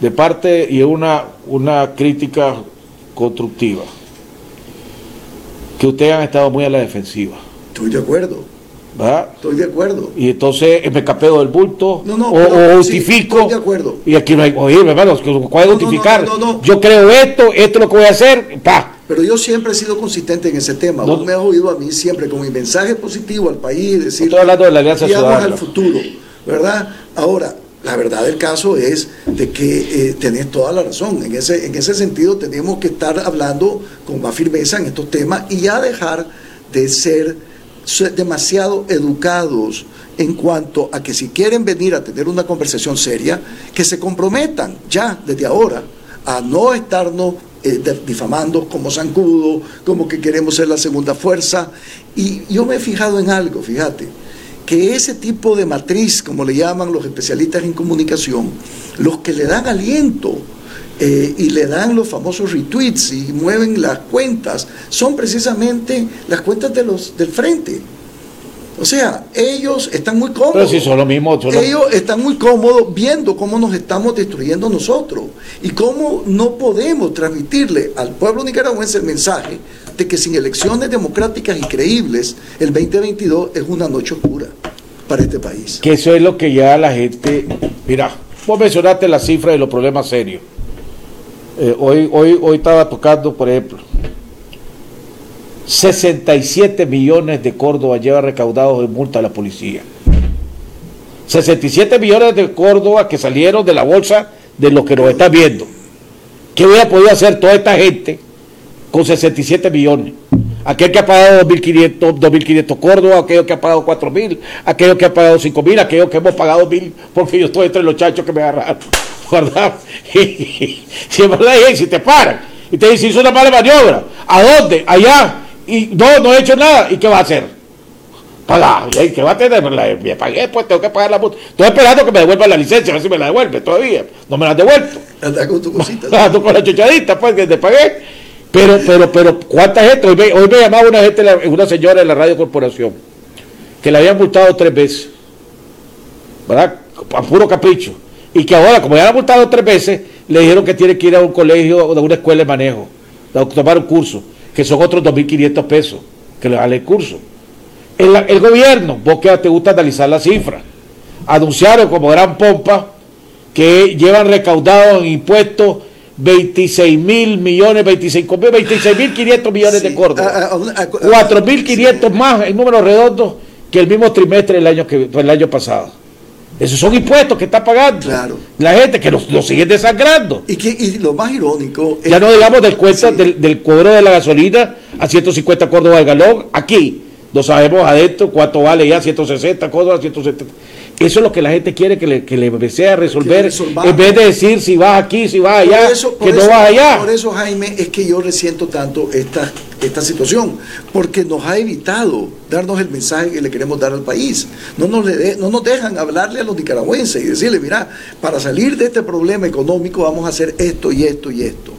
de parte y una, una crítica constructiva, que ustedes han estado muy a la defensiva. Estoy de acuerdo. ¿verdad? Estoy de acuerdo. Y entonces me capeo del bulto No, no, o, pero o sí, justifico. estoy de acuerdo. Y aquí no hay, oye, hermanos, ¿cuál es justificar? no, no, no. Yo creo esto, esto es lo que voy a hacer, pa. Pero yo siempre he sido consistente en ese tema. No. Vos me has oído a mí siempre con mi mensaje positivo al país, decir, Estoy hablando de la Alianza "Guiamos Ciudadana". al futuro, ¿verdad? Ahora, la verdad del caso es de que eh, tenés toda la razón. En ese, en ese sentido tenemos que estar hablando con más firmeza en estos temas y ya dejar de ser se- demasiado educados en cuanto a que si quieren venir a tener una conversación seria, que se comprometan ya desde ahora a no estarnos eh, difamando como zancudo, como que queremos ser la segunda fuerza. Y yo me he fijado en algo, fíjate, que ese tipo de matriz, como le llaman los especialistas en comunicación, los que le dan aliento eh, y le dan los famosos retweets y mueven las cuentas, son precisamente las cuentas de los del frente. O sea, ellos están muy cómodos. Pero si son lo mismo, son lo- Ellos están muy cómodos viendo cómo nos estamos destruyendo nosotros y cómo no podemos transmitirle al pueblo nicaragüense el mensaje de que sin elecciones democráticas y creíbles, el 2022 es una noche oscura para este país. que eso es lo que ya la gente. Mira, vos mencionaste la cifra de los problemas serios. Eh, hoy, hoy, hoy estaba tocando, por ejemplo, 67 millones de Córdoba lleva recaudados en multa a la policía. 67 millones de Córdoba que salieron de la bolsa de lo que nos está viendo. ¿Qué hubiera podido hacer toda esta gente con 67 millones? Aquel que ha pagado 2.500 2.500 Córdoba, aquello que ha pagado 4.000, aquello que ha pagado 5.000, aquello que hemos pagado 1.000 porque yo estoy entre los chachos que me agarraron. ¿Verdad? Si si te paran y te dicen, hizo una mala maniobra, ¿a dónde? Allá. Y no, no he hecho nada. ¿Y qué va a hacer? Pagar. ¿Y qué va a tener? Me pagué, pues tengo que pagar la multa. Estoy esperando que me devuelvan la licencia, a ver si me la devuelve todavía. No me la han devuelto. Anda con tu cosita. *laughs* Ando con la chuchadita, pues, que te pagué. Pero, pero, pero, ¿cuánta gente? Hoy me, hoy me llamaba una gente, una señora de la Radio Corporación, que la habían multado tres veces, ¿verdad? A puro capricho. Y que ahora, como ya la han multado tres veces, le dijeron que tiene que ir a un colegio o a una escuela de manejo, a tomar un curso, que son otros 2.500 pesos, que le vale el curso. El, el gobierno, vos que te gusta analizar las cifras, anunciaron como gran pompa que llevan recaudado en impuestos 26 mil millones, 25 mil, 26 mil 500 millones Sí, de Córdoba. 4 mil 500 más en números redondos que el mismo trimestre del año, que, el año pasado. Esos son impuestos que está pagando Claro. la gente que los, los siguen desangrando. Y, que, y lo más irónico es Ya no digamos del cuento Sí. del, del cobro de la gasolina a 150 Córdoba al galón. Aquí no sabemos adentro cuánto vale ya 160 Córdoba, 170. Eso es lo que la gente quiere que le, que le empecé a resolver. En vez de decir si vas aquí, si vas allá, eso- que no vas allá. Por eso, Jaime, es que yo resiento tanto esta, esta situación, porque nos ha evitado darnos el mensaje que le queremos dar al país. No nos, le de- no nos dejan hablarle a los nicaragüenses y decirle, mira, para salir de este problema económico vamos a hacer esto y esto y esto.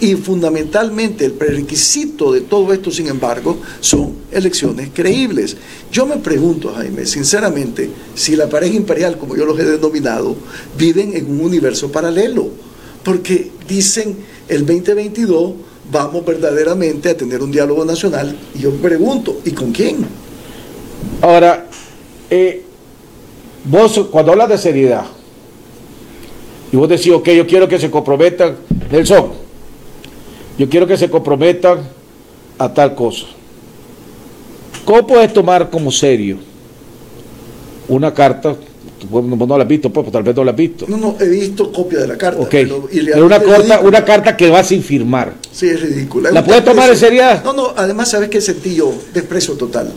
Y fundamentalmente el prerequisito de todo esto, sin embargo, son elecciones creíbles. Yo me pregunto, Jaime, sinceramente, si la pareja imperial, como yo los he denominado, viven en un universo paralelo. Porque dicen el 2022 vamos verdaderamente a tener un diálogo nacional. Y yo pregunto, ¿y con quién? Ahora, eh, vos cuando hablas de seriedad, y vos decís, ok, yo quiero que se comprometan, Nelson, yo quiero que se comprometan a tal cosa. ¿Cómo puedes tomar como serio una carta? No no la has visto, pues, pues, tal vez no la has visto. No, no, he visto copia de la carta. Ok, pero- una, ridículo. una carta que va sin firmar. Sí, es ridícula. ¿La Es un puede tomar en seriedad? No, no, además, ¿sabes qué sentí yo? Desprecio total.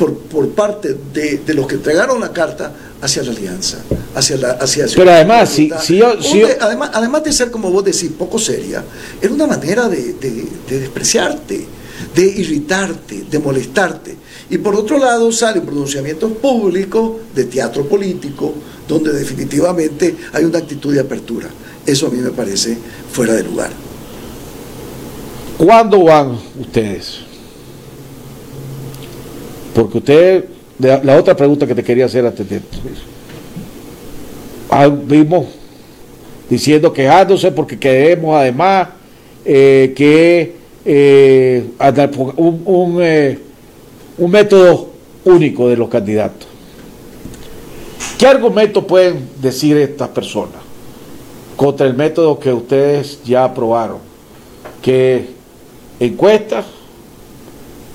Por, por parte de, de los que entregaron la carta hacia la alianza, hacia la hacia Pero además, si- si yo- además, además de ser, como vos decís, poco seria, era una manera de, de- de despreciarte, de irritarte, de molestarte. Y por otro lado salen pronunciamientos públicos de teatro político, donde definitivamente hay una actitud de apertura. Eso a mí me parece fuera de lugar. ¿Cuándo van ustedes? Porque usted, la, otra pregunta que te quería hacer antes de ah, vimos diciendo, quejándose porque queremos además eh, que eh, un, un, eh, un método único de los candidatos. ¿Qué argumento pueden decir estas personas contra el método que ustedes ya aprobaron? Que encuestas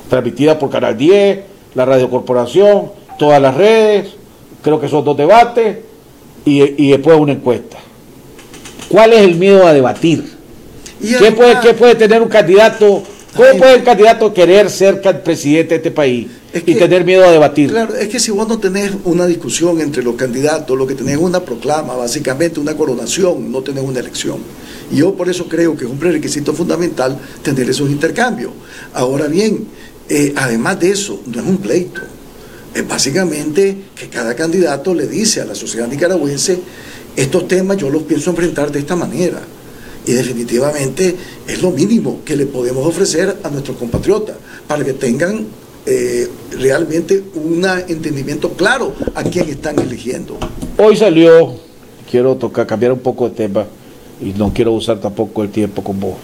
transmitidas por Canal 10, la Radio Corporación, todas las redes, creo que son dos debates y, y después una encuesta. ¿Cuál es el miedo a debatir? ¿Qué, puede, ¿Qué puede tener un candidato? ¿Cómo puede el candidato querer ser presidente de este país y tener miedo a debatir? Claro, es que si vos no tenés una discusión entre los candidatos, lo que tenés es una proclama, básicamente una coronación, no tenés una elección. Y yo por eso creo que es un prerequisito fundamental tener esos intercambios. Ahora bien, eh, además de eso, no es un pleito. Es básicamente que cada candidato le dice a la sociedad nicaragüense, estos temas yo los pienso enfrentar de esta manera y definitivamente es lo mínimo que le podemos ofrecer a nuestros compatriotas para que tengan eh, realmente un entendimiento claro a quién están eligiendo. Hoy salió, quiero tocar, cambiar un poco de tema y no quiero usar tampoco el tiempo con vos.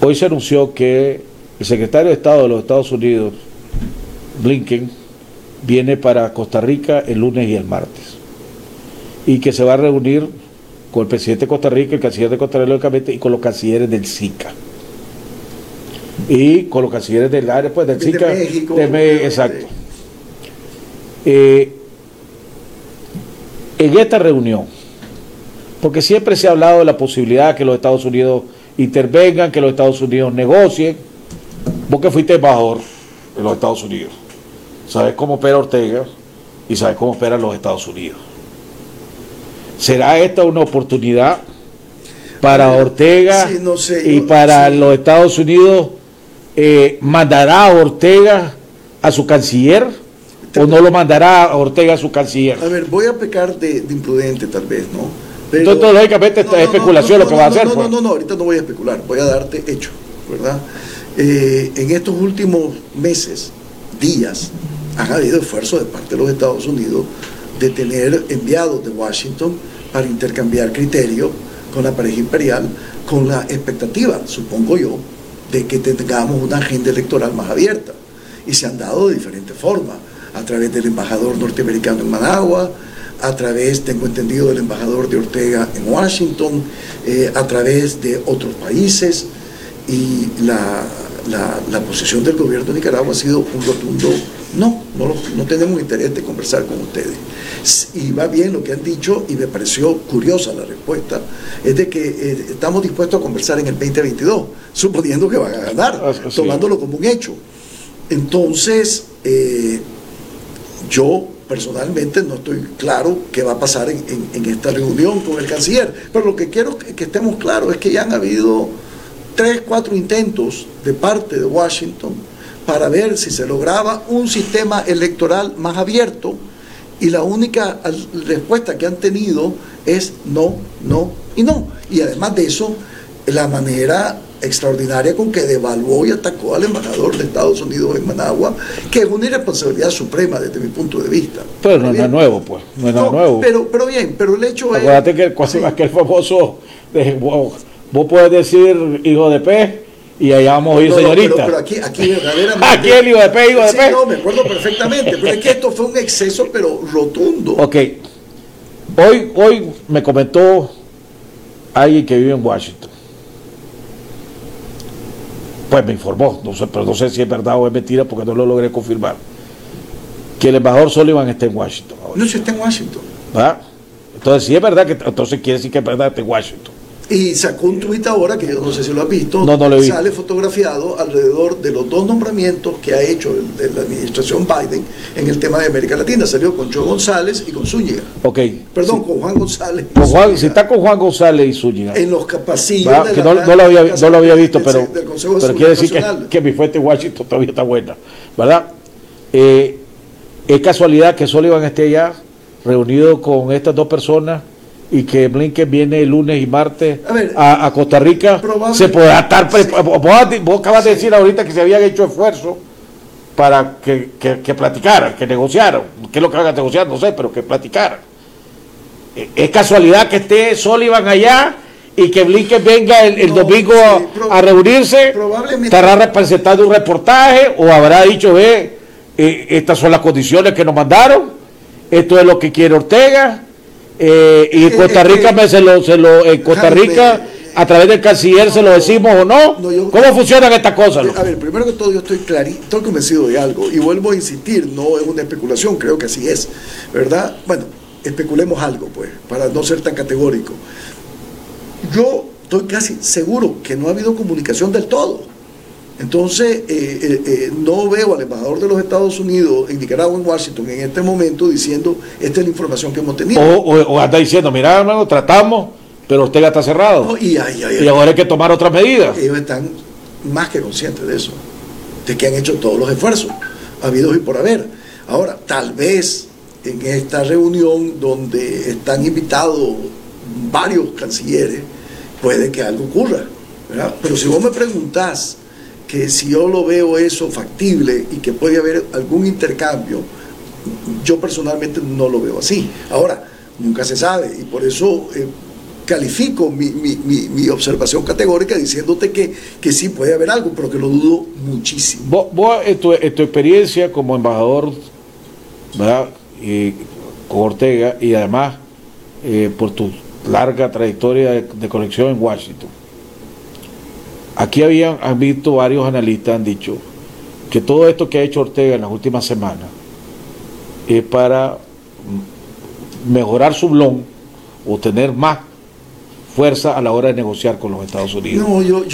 Hoy se anunció que el secretario de Estado de los Estados Unidos, Blinken, viene para Costa Rica el lunes y el martes y que se va a reunir con el presidente de Costa Rica, el canciller de Costa Rica, lógicamente, y con los cancilleres del SICA. Y con los cancilleres del área, pues del SICA. De México. exacto. Eh, en esta reunión, porque siempre se ha hablado de la posibilidad de que los Estados Unidos intervengan, que los Estados Unidos negocien. Vos que fuiste embajador de los Estados Unidos, sabes cómo opera Ortega y sabes cómo operan los Estados Unidos. ¿Será esta una oportunidad para Ortega y para los Estados Unidos? Eh, ¿Mandará a Ortega a su canciller o no lo mandará a Ortega a su canciller? A ver, voy a pecar de, imprudente tal vez, ¿no? Entonces, lógicamente, esta es especulación lo que va a hacer. No, pues. no, no, ahorita no voy a especular, voy a darte hecho, ¿verdad? Eh, en estos últimos meses, días, han habido esfuerzos de parte de los Estados Unidos de tener enviados de Washington para intercambiar criterios con la pareja imperial, con la expectativa, supongo yo, de que tengamos una agenda electoral más abierta. Y se han dado de diferentes formas, a través del embajador norteamericano en Managua, a través, tengo entendido, del embajador de Ortega en Washington, eh, a través de otros países, y la, la, posición del gobierno de Nicaragua ha sido un rotundo no, no, no tenemos interés de conversar con ustedes. Y va bien lo que han dicho y me pareció curiosa la respuesta, es de que eh, estamos dispuestos a conversar en el 2022, suponiendo que van a ganar, ah, tomándolo como un hecho. Entonces, eh, yo personalmente no estoy claro qué va a pasar en, en, esta reunión con el canciller, pero lo que quiero que, que estemos claros es que ya han habido tres, cuatro intentos de parte de Washington para ver si se lograba un sistema electoral más abierto y la única respuesta que han tenido es no, no y no. Y además de eso, la manera extraordinaria con que devaluó y atacó al embajador de Estados Unidos en Managua, que es una irresponsabilidad suprema desde mi punto de vista. Pero no es nuevo, pues, no es nuevo. Pero, pero bien, pero el hecho es... Acuérdate que, aquel famoso, de, vos, vos puedes decir hijo de pez, y allá vamos a ir, señorita. Pero, aquí, aquí verdaderamente. *laughs* aquí el hijo de pe, hijo de sí, No, me acuerdo perfectamente. Pero es que esto fue un exceso, pero rotundo. Ok. Hoy, hoy me comentó alguien que vive en Washington. Pues me informó, no sé, pero no sé si es verdad o es mentira porque no lo logré confirmar. Que el embajador Sullivan está en Washington. No, si está en Washington. ¿Ah? Entonces, si es verdad que entonces quiere decir que es verdad que está en Washington. Y sacó un tuit ahora, que yo no sé si lo has visto, no, no sale fotografiado alrededor de los dos nombramientos que ha hecho la administración Biden en el tema de América Latina. Salió con Joe González y con Zúñiga. Ok. Perdón, con Juan González. Con Juan, si está con Juan González y Zúñiga. En los pasillos. que no, lo había, no, lo había, visto, pero, pero quiere decir que, que, mi fuente en Washington todavía está buena. ¿Verdad? Eh, es casualidad que Sullivan esté allá reunido con estas dos personas y que Blinken viene el lunes y martes a, Costa Rica, se podrá estar. Vos, acabas de decir ahorita que se habían hecho esfuerzos para que, que, platicaran, que negociaran. ¿Qué es lo que van a negociar? No sé, pero que platicaran. eh, es casualidad que esté Sullivan allá y que Blinken venga el, domingo a, reunirse, probablemente, estará representando un reportaje o habrá dicho, ve, eh, estas son las condiciones que nos mandaron, esto es lo que quiere Ortega, eh, y en Costa Rica me se lo, se lo en Costa Rica a través del canciller se lo decimos o no. ¿Cómo funcionan estas cosas? A ver, primero que todo yo estoy clarito, estoy convencido de algo y vuelvo a insistir, no es una especulación, creo que así es, ¿verdad? Bueno, especulemos algo, pues, para no ser tan categórico. Yo estoy casi seguro que no ha habido comunicación del todo. Entonces, eh, eh, eh, no veo al embajador de los Estados Unidos en Nicaragua, en Washington, en este momento diciendo, esta es la información que hemos tenido. O, anda diciendo, mira, hermano, tratamos, pero Ortega está cerrado. y, ahora hay que tomar otras medidas. Ellos están más que conscientes de eso, de que han hecho todos los esfuerzos, habidos y por haber. Ahora, tal vez en esta reunión donde están invitados varios cancilleres, puede que algo ocurra. Pero si vos me preguntás que si yo lo veo eso factible y que puede haber algún intercambio, yo personalmente no lo veo así. Ahora, nunca se sabe y por eso eh, califico mi, observación categórica diciéndote que, que sí puede haber algo, pero que lo dudo muchísimo. Vos, en, tu, experiencia como embajador, ¿verdad? con Ortega y además eh, por tu larga trayectoria de, conexión en Washington. Aquí habían han visto varios analistas han dicho que todo esto que ha hecho Ortega en las últimas semanas es para mejorar su blon o tener más fuerza a la hora de negociar con los Estados Unidos.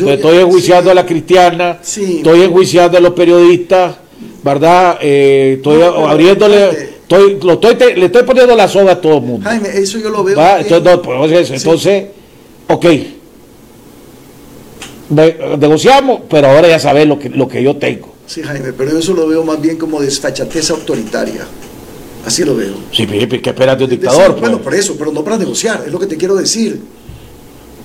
estoy enjuiciando a la cristiana, estoy enjuiciando a los periodistas, ¿verdad? Eh, estoy abriéndole Estoy, lo estoy, le estoy poniendo la soga a todo el mundo. Jaime, eso yo lo veo. Entonces, entonces, ok. Negociamos, pero ahora ya sabes lo que, lo que yo tengo. Sí, Jaime, pero eso lo veo más bien como desfachatez autoritaria. Así lo veo. Sí, ¿qué esperas de un dictador? bueno, pues? por eso, pero no para negociar, es lo que te quiero decir.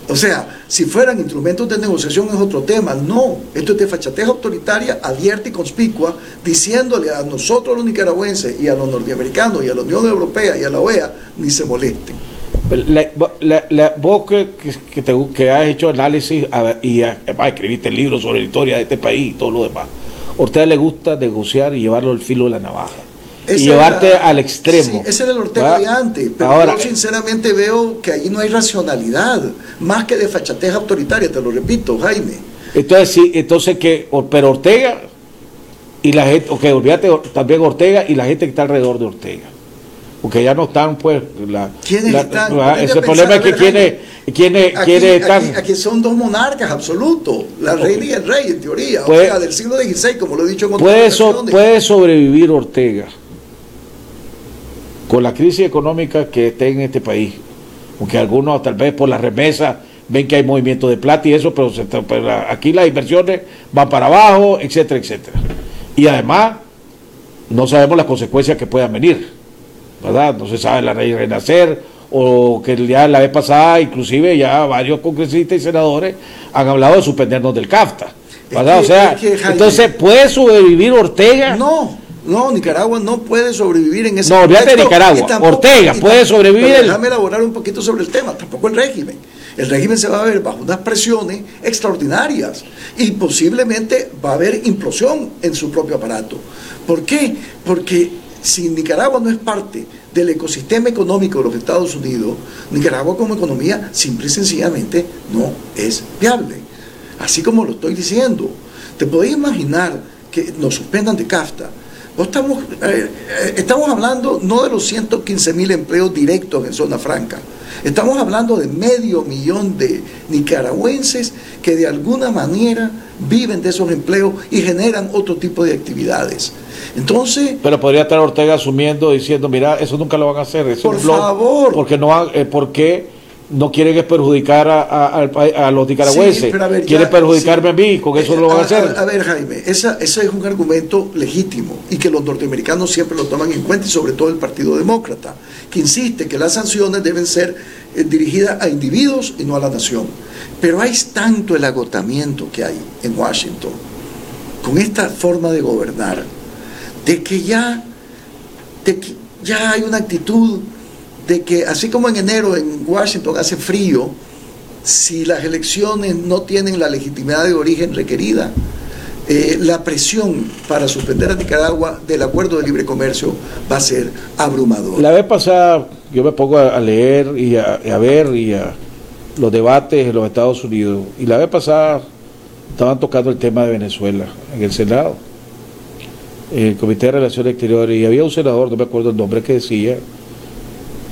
O sea, si fueran instrumentos de negociación es otro tema. No, esto es de fachatez autoritaria, abierta y conspicua, diciéndole a nosotros los nicaragüenses y a los norteamericanos y a la Unión Europea y a la OEA, ni se molesten. Vos que, que, has hecho análisis y escribiste libros sobre la historia de este país y todo lo demás, ¿a usted le gusta negociar y llevarlo al filo de la navaja? y llevarte al extremo. ese es el Ortega de antes, pero yo sinceramente veo que ahí no hay racionalidad, más que de fachatez autoritaria, te lo repito, Jaime. Entonces, sí, entonces que, pero Ortega y la gente, ok, olvídate también Ortega y la gente que está alrededor de Ortega. Porque ya no están, pues, la, ¿Quiénes están? ese problema es que quienes, quienes, aquí, están. Aquí, son dos monarcas absolutos, la reina y el rey, en teoría, o sea, del siglo XVI, como lo he dicho en otras puede, puede sobrevivir Ortega con la crisis económica que está en este país, aunque algunos tal vez por la remesa ven que hay movimiento de plata y eso, pero, aquí las inversiones van para abajo, etcétera, etcétera. Y además, no sabemos las consecuencias que puedan venir, ¿verdad? No se sabe la ley renacer, o que ya la vez pasada, inclusive ya varios congresistas y senadores han hablado de suspendernos del CAFTA, ¿verdad? o sea, entonces, ¿puede sobrevivir Ortega? No no, Nicaragua no puede sobrevivir en ese No, olvídate de Nicaragua. Ortega puede sobrevivir. Déjame elaborar un poquito sobre el tema, tampoco el régimen. El régimen se va a ver bajo unas presiones extraordinarias y posiblemente va a haber implosión en su propio aparato. ¿Por qué? Porque si Nicaragua no es parte del ecosistema económico de los Estados Unidos, Nicaragua como economía simple y sencillamente no es viable. Así como lo estoy diciendo. ¿Te podéis imaginar que nos suspendan de CAFTA? Estamos, eh, eh, estamos hablando no de los 115 mil empleos directos en zona franca, estamos hablando de medio millón de nicaragüenses que de alguna manera viven de esos empleos y generan otro tipo de actividades. Entonces... Pero podría estar Ortega asumiendo, diciendo, mira, eso nunca lo van a hacer. por favor. Porque no, eh, porque no quieren perjudicar a, los nicaragüenses, quieren perjudicarme a mí, con eso lo van a, hacer. A, ver, Jaime, esa, ese es un argumento legítimo y que los norteamericanos siempre lo toman en cuenta y sobre todo el Partido Demócrata, que insiste que las sanciones deben ser eh, dirigidas a individuos y no a la nación. Pero hay tanto el agotamiento que hay en Washington con esta forma de gobernar, de que ya, de que ya hay una actitud de que así como en enero en Washington hace frío, si las elecciones no tienen la legitimidad de origen requerida, eh, la presión para suspender a Nicaragua del acuerdo de libre comercio va a ser abrumadora. La vez pasada yo me pongo a, leer y a, ver y a los debates en los Estados Unidos y la vez pasada estaban tocando el tema de Venezuela en el Senado, en el Comité de Relaciones Exteriores y había un senador, no me acuerdo el nombre, que decía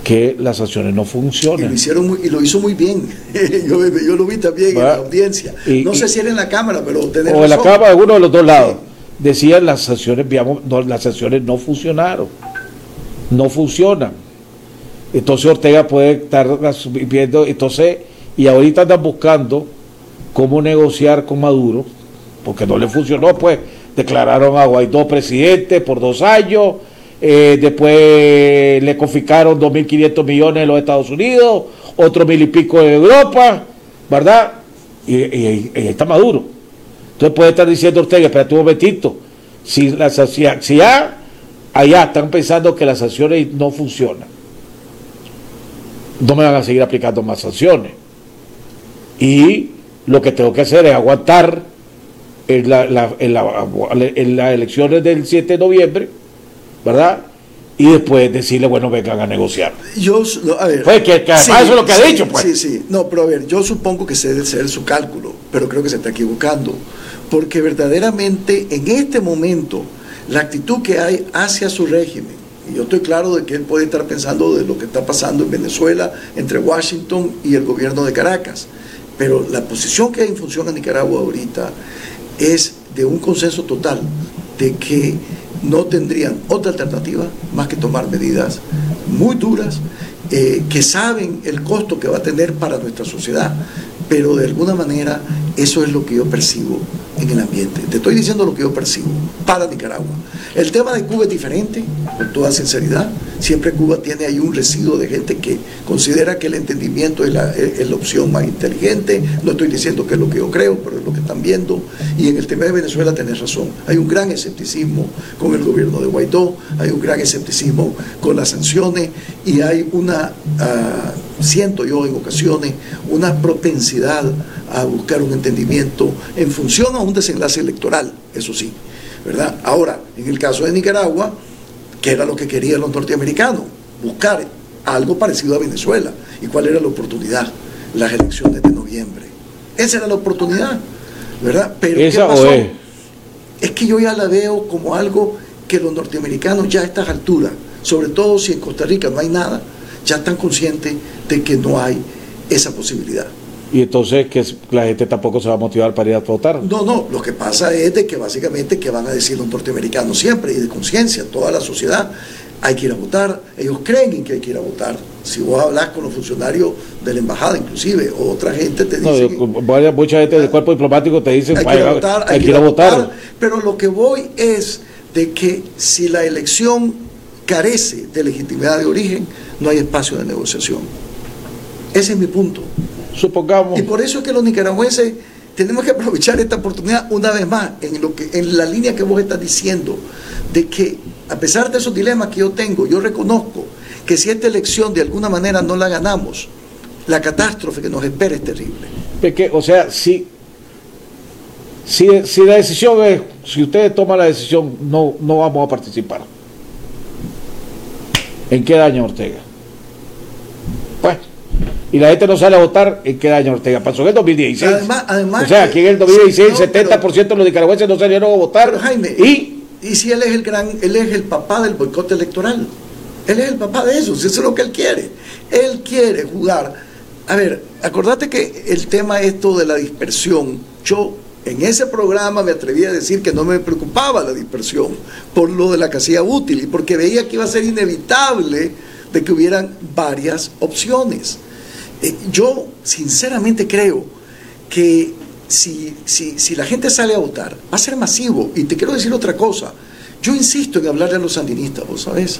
que las sanciones no funcionan. Y lo, hicieron y lo hizo muy bien. *laughs* yo, lo vi también en la audiencia. no sé si era en la Cámara, pero O en la Cámara, de uno de los dos lados. Decían las sanciones, no, las sanciones no funcionaron. No funcionan. Entonces Ortega puede estar viendo, entonces, y ahorita andan buscando cómo negociar con Maduro, porque no le funcionó, pues declararon a Guaidó presidente por dos años, eh, después le confiscaron 2.500 millones en los Estados Unidos, otro mil y pico en Europa, ¿verdad? Y, está Maduro. Entonces puede estar diciendo Ortega, espérate un momentito, si, la, si, si ya allá están pensando que las sanciones no funcionan, no me van a seguir aplicando más sanciones. Y lo que tengo que hacer es aguantar en, la, en las elecciones del 7 de noviembre, ¿verdad? Y después decirle, bueno, vengan a negociar. Yo, a ver. Pues que, además eso es lo que ha dicho, pues. Sí, sí. No, pero a ver, yo supongo que se debe ser su cálculo, pero creo que se está equivocando. Porque verdaderamente en este momento, la actitud que hay hacia su régimen, y yo estoy claro de que él puede estar pensando de lo que está pasando en Venezuela entre Washington y el gobierno de Caracas, pero la posición que hay en función a Nicaragua ahorita es de un consenso total de que no tendrían otra alternativa más que tomar medidas muy duras eh, que saben el costo que va a tener para nuestra sociedad, pero de alguna manera eso es lo que yo percibo en el ambiente. Te estoy diciendo lo que yo percibo para Nicaragua. El tema de Cuba es diferente, con toda sinceridad. Siempre Cuba tiene ahí un residuo de gente que considera que el entendimiento es la, es la opción más inteligente. No estoy diciendo que es lo que yo creo, pero es lo que están viendo. Y en el tema de Venezuela tenés razón. Hay un gran escepticismo con el gobierno de Guaidó, hay un gran escepticismo con las sanciones y hay una, ah, siento yo en ocasiones, una propensidad a buscar un entendimiento en función a un desenlace electoral, eso sí. ¿verdad? Ahora, en el caso de Nicaragua, ¿qué era lo que querían los norteamericanos? Buscar algo parecido a Venezuela. ¿Y cuál era la oportunidad? Las elecciones de noviembre. Esa era la oportunidad, ¿verdad? Pero ¿qué pasó? Es? es que yo ya la veo como algo que los norteamericanos ya a estas alturas, sobre todo si en Costa Rica no hay nada, ya están conscientes de que no hay esa posibilidad y entonces que la gente tampoco se va a motivar para ir a votar. No, no, lo que pasa es de que básicamente que van a decir los norteamericanos siempre y de conciencia, toda la sociedad, hay que ir a votar, ellos creen en que hay que ir a votar. Si vos hablas con los funcionarios de la embajada, inclusive, o otra gente te dice... No, mucha gente del cuerpo diplomático te dice hay que ir a votar, hay, que ir a votar. Pero lo que voy es de que si la elección carece de legitimidad de origen, no hay espacio de negociación. Ese es mi punto supongamos. Y por eso es que los nicaragüenses tenemos que aprovechar esta oportunidad una vez más en, lo que, en la línea que vos estás diciendo, de que a pesar de esos dilemas que yo tengo, yo reconozco que si esta elección de alguna manera no la ganamos, la catástrofe que nos espera es terrible. que o sea, si, si, si la decisión es, si ustedes toman la decisión, no, no vamos a participar. ¿En qué daño Ortega? Y la gente no sale a votar, ¿en qué año Ortega? Pasó en el 2016. Además, además o sea, aquí en el 2016 el 70% de los nicaragüenses no salieron a votar. Jaime, y, y si él es el gran, él es el papá del boicot electoral. Él es el papá de eso, si eso es lo que él quiere. Él quiere jugar. A ver, acordate que el tema esto de la dispersión, yo en ese programa me atreví a decir que no me preocupaba la dispersión por lo de la casilla útil y porque veía que iba a ser inevitable de que hubieran varias opciones. Eh, yo sinceramente creo que si, si, si la gente sale a votar, va a ser masivo. Y te quiero decir otra cosa. Yo insisto en hablarle a los sandinistas, vos sabés.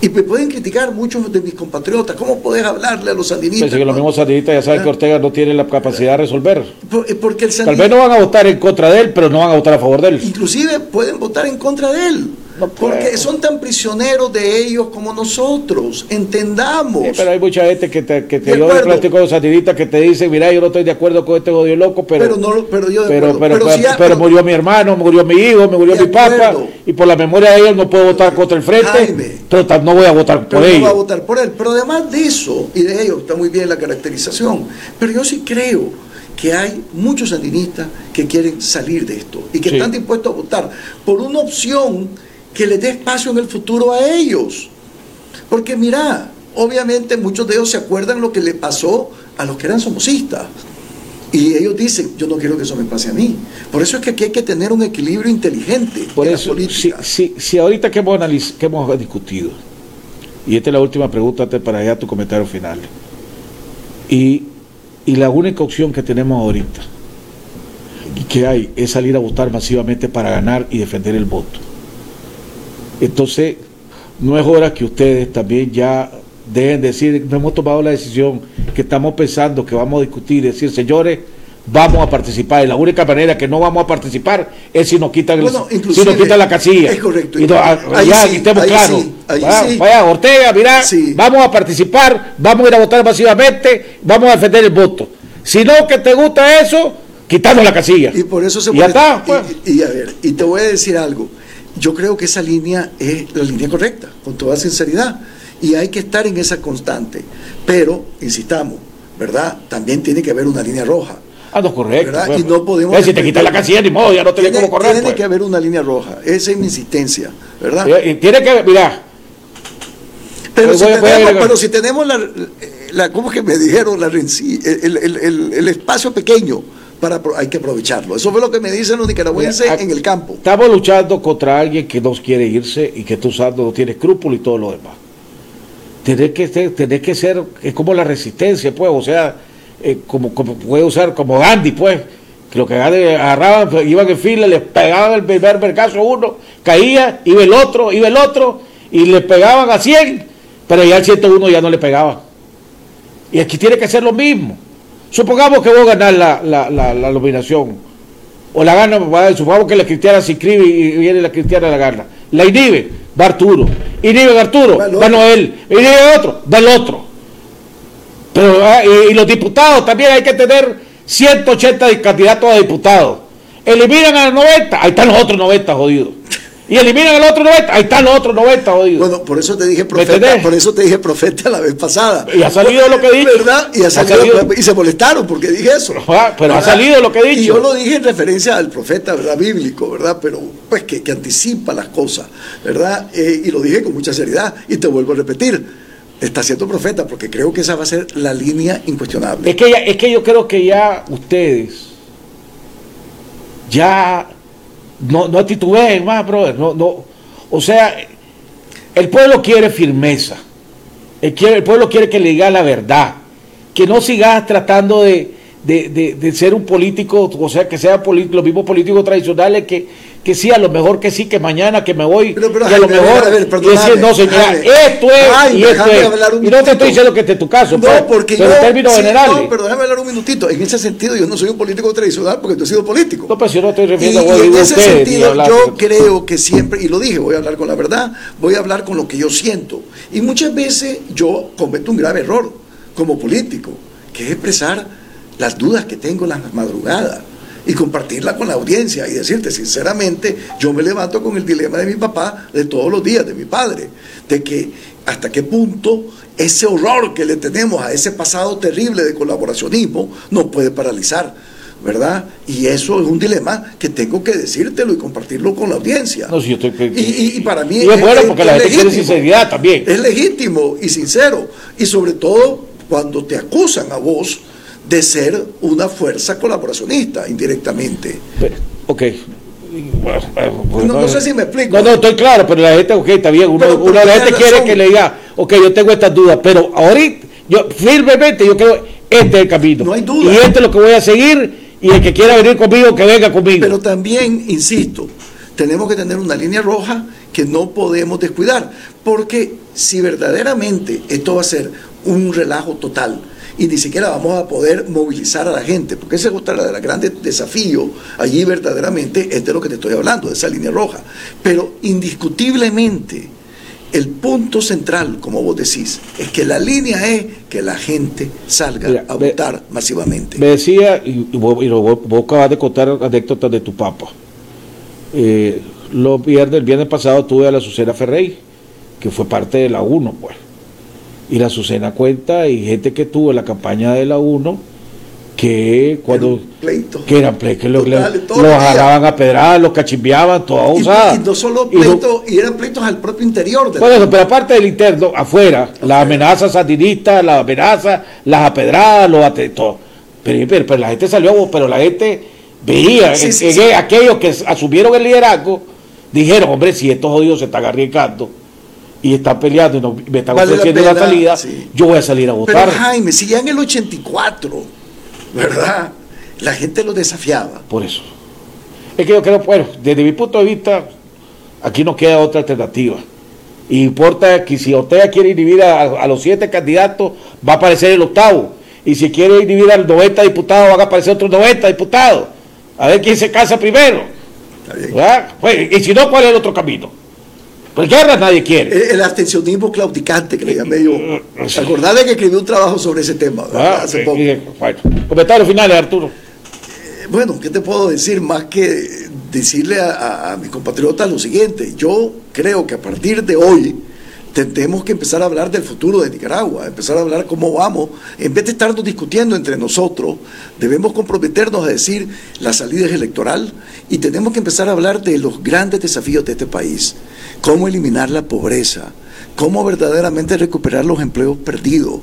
Y me pueden criticar muchos de mis compatriotas. ¿Cómo podés hablarle a los sandinistas? Pensé que los mismos sandinistas ya saben que Ortega no tiene la capacidad de resolver. Eh, porque Tal vez no van a votar en contra de él, pero no van a votar a favor de él. Inclusive pueden votar en contra de él. Porque son tan prisioneros de ellos como nosotros. Entendamos. pero hay mucha gente que te, que te dio el plástico satiritas que te dice, mira, yo no estoy de acuerdo con este odio loco, pero pero, no, pero, yo pero, pero, pero, murió mi hermano, murió mi hijo, me murió mi papá, y por la memoria de ellos no puedo votar contra el frente, pero no voy a votar por ellos. No voy a votar por él. Pero además de eso, y de ello está muy bien la caracterización, pero yo sí creo que hay muchos sandinistas que quieren salir de esto y que están dispuestos a votar por una opción que les dé espacio en el futuro a ellos. Porque mira, obviamente muchos de ellos se acuerdan lo que le pasó a los que eran somosistas. Y ellos dicen, yo no quiero que eso me pase a mí. Por eso es que aquí hay que tener un equilibrio inteligente Por eso, Si, si, ahorita que hemos, que hemos discutido, y esta es la última pregunta para ya tu comentario final, y y la única opción que tenemos ahorita y que hay es salir a votar masivamente para ganar y defender el voto. Entonces, no es hora que ustedes también ya dejen de decir, no hemos tomado la decisión que estamos pensando, que vamos a discutir, decir, señores, vamos a participar. Y la única manera que no vamos a participar es si nos quitan, si nos quitan la casilla. Es correcto. Y ya, estemos claros. vaya, Ortega, mira, vamos a participar, vamos a ir a votar masivamente, vamos a defender el voto. Si no que te gusta eso, quitamos la casilla. Y por eso se y está, pues. y, a ver, y te voy a decir algo. Yo creo que esa línea es la línea correcta, con toda sinceridad. Y hay que estar en esa constante. Pero, insistamos, ¿verdad? También tiene que haber una línea roja Ah, no, correcto. Pues. y no podemos. si te quitas la casilla, ni modo, ya no tenés cómo correr. Tiene pues. que haber una línea roja. Esa es mi insistencia, ¿verdad? Y tiene que, mira. Pero, si, tenemos, pero si tenemos la, la, ¿cómo que me dijeron? La, el, el, el, espacio pequeño, para, hay que aprovecharlo. Eso fue lo que me dicen los nicaragüenses en el campo. Estamos luchando contra alguien que no quiere irse y que tú sabes no tiene escrúpulos y todo lo demás. Tenés que, tenés que ser, es como la resistencia, pues, o sea, eh, como, como puede usar como Gandhi, pues, que lo que agarraban, iban en fila, les pegaban el primer vergazo uno, caía, iba el otro, iba el otro, y le pegaban a 100, pero ya al 101 ya no le pegaba. Y aquí tiene que ser lo mismo. Supongamos que vos ganás la, la, la, la nominación, o la gana, supongamos que la cristiana se inscribe y viene la cristiana la gana. La inhibe, va Arturo. Inhibe a Arturo, va Noel. Inhibe otro, va el otro. Ah, y, los diputados también hay que tener 180 candidatos a diputados. Eliminan a los 90, ahí están los otros 90 jodidos. Y eliminan a los otros 90, ahí están los otros 90 jodidos. Bueno, por eso te dije profeta, por eso te dije profeta la vez pasada. Y ha salido lo que dije. ¿Verdad? Y, ha salido, y se molestaron porque dije eso. Ah, pero ha salido lo que he dicho. Y yo lo dije en referencia al profeta, ¿verdad? Bíblico, ¿verdad? Pero pues que, anticipa las cosas, ¿verdad? Eh, y lo dije con mucha seriedad. Y te vuelvo a repetir está siendo profeta, porque creo que esa va a ser la línea incuestionable. Es que, es que yo creo que ya ustedes ya no, no titubeen más, brother. No, no, o sea, el pueblo quiere firmeza. El, quiere, el pueblo quiere que le diga la verdad. Que no sigas tratando de, de, de, ser un político, o sea, que sea los mismos políticos tradicionales que que sí, a lo mejor que sí, que mañana que me voy, pero, pero, y a lo mejor a ver, decir, no señora, esto es y esto es. Y no te estoy diciendo que este es tu caso, no, pues, porque pero yo, en términos generales. No, pero déjame hablar un minutito. En ese sentido, yo no soy un político tradicional porque tú has sido político. No, pues yo no estoy refiriendo y, a y en ese sentido, yo creo que siempre, y lo dije, voy a hablar con la verdad, voy a hablar con lo que yo siento. Y muchas veces yo cometo un grave error como político, que es expresar las dudas que tengo en las madrugadas y compartirla con la audiencia y decirte sinceramente, yo me levanto con el dilema de mi papá de todos los días, de mi padre, de que hasta qué punto ese horror que le tenemos a ese pasado terrible de colaboracionismo nos puede paralizar. ¿verdad? Y eso es un dilema que tengo que decírtelo y compartirlo con la audiencia. No, yo estoy... y, para mí es, bueno porque la gente quiere sinceridad también. Es legítimo y sincero. Y sobre todo cuando te acusan a vos de ser una fuerza colaboracionista indirectamente. ok. no, sé si me explico. No, no, estoy claro, pero la gente, ok, está bien. Uno, de la gente quiere que le diga, ok, yo tengo estas dudas, pero ahorita, yo firmemente, yo creo, este es el camino. No hay duda. Y este es lo que voy a seguir, y el que quiera venir conmigo, que venga conmigo. Pero también, insisto, tenemos que tener una línea roja que no podemos descuidar, porque si verdaderamente esto va a ser un relajo total, y ni siquiera vamos a poder movilizar a la gente, porque ese es otro de los grandes desafíos allí verdaderamente es de lo que te estoy hablando, de esa línea roja. Pero indiscutiblemente el punto central, como vos decís, es que la línea es que la gente salga a votar masivamente. Me decía, y, vos, acabas de contar anécdotas de tu papá. Eh, los viernes, el viernes pasado tuve a la Azucena Ferrey, que fue parte de la 1, pues. Y la Azucena cuenta, y gente que tuvo la campaña de la 1, que cuando que eran pleitos que los, agarraban a pedradas, los cachimbeaban, toda usada. Y, no solo pleitos, y, eran pleitos al propio interior. De bueno, pero aparte del interno, afuera, las amenazas sandinistas, las amenazas, las apedradas, los atentos. Pero, pero, la gente salió, pero la gente veía, aquellos que asumieron el liderazgo, dijeron, hombre, si estos jodidos se están arriesgando y están peleando y no, me están ofreciendo la, salida, yo voy a salir a votar. Pero Jaime, si ya en el 84 ¿verdad? La gente lo desafiaba. Por eso. Es que yo creo, bueno, desde mi punto de vista, aquí no queda otra alternativa. Y importa que si Ortega quiere inhibir a, los siete candidatos, va a aparecer el octavo. Y si quiere inhibir a los 90 diputados, van a aparecer otros 90 diputados. A ver quién se casa primero. Pues, y si no, ¿cuál es el otro camino? Pues guerra nadie quiere. El, abstencionismo claudicante que le llamé yo. Acordate que escribí un trabajo sobre ese tema ah, hace poco. bueno, comentarios finales, Arturo. Eh, bueno, ¿qué te puedo decir más que decirle a, a mis compatriotas lo siguiente? Yo creo que a partir de hoy tenemos que empezar a hablar del futuro de Nicaragua, empezar a hablar cómo vamos. En vez de estarnos discutiendo entre nosotros, debemos comprometernos a decir la salida es electoral y tenemos que empezar a hablar de los grandes desafíos de este país. Cómo eliminar la pobreza, cómo verdaderamente recuperar los empleos perdidos,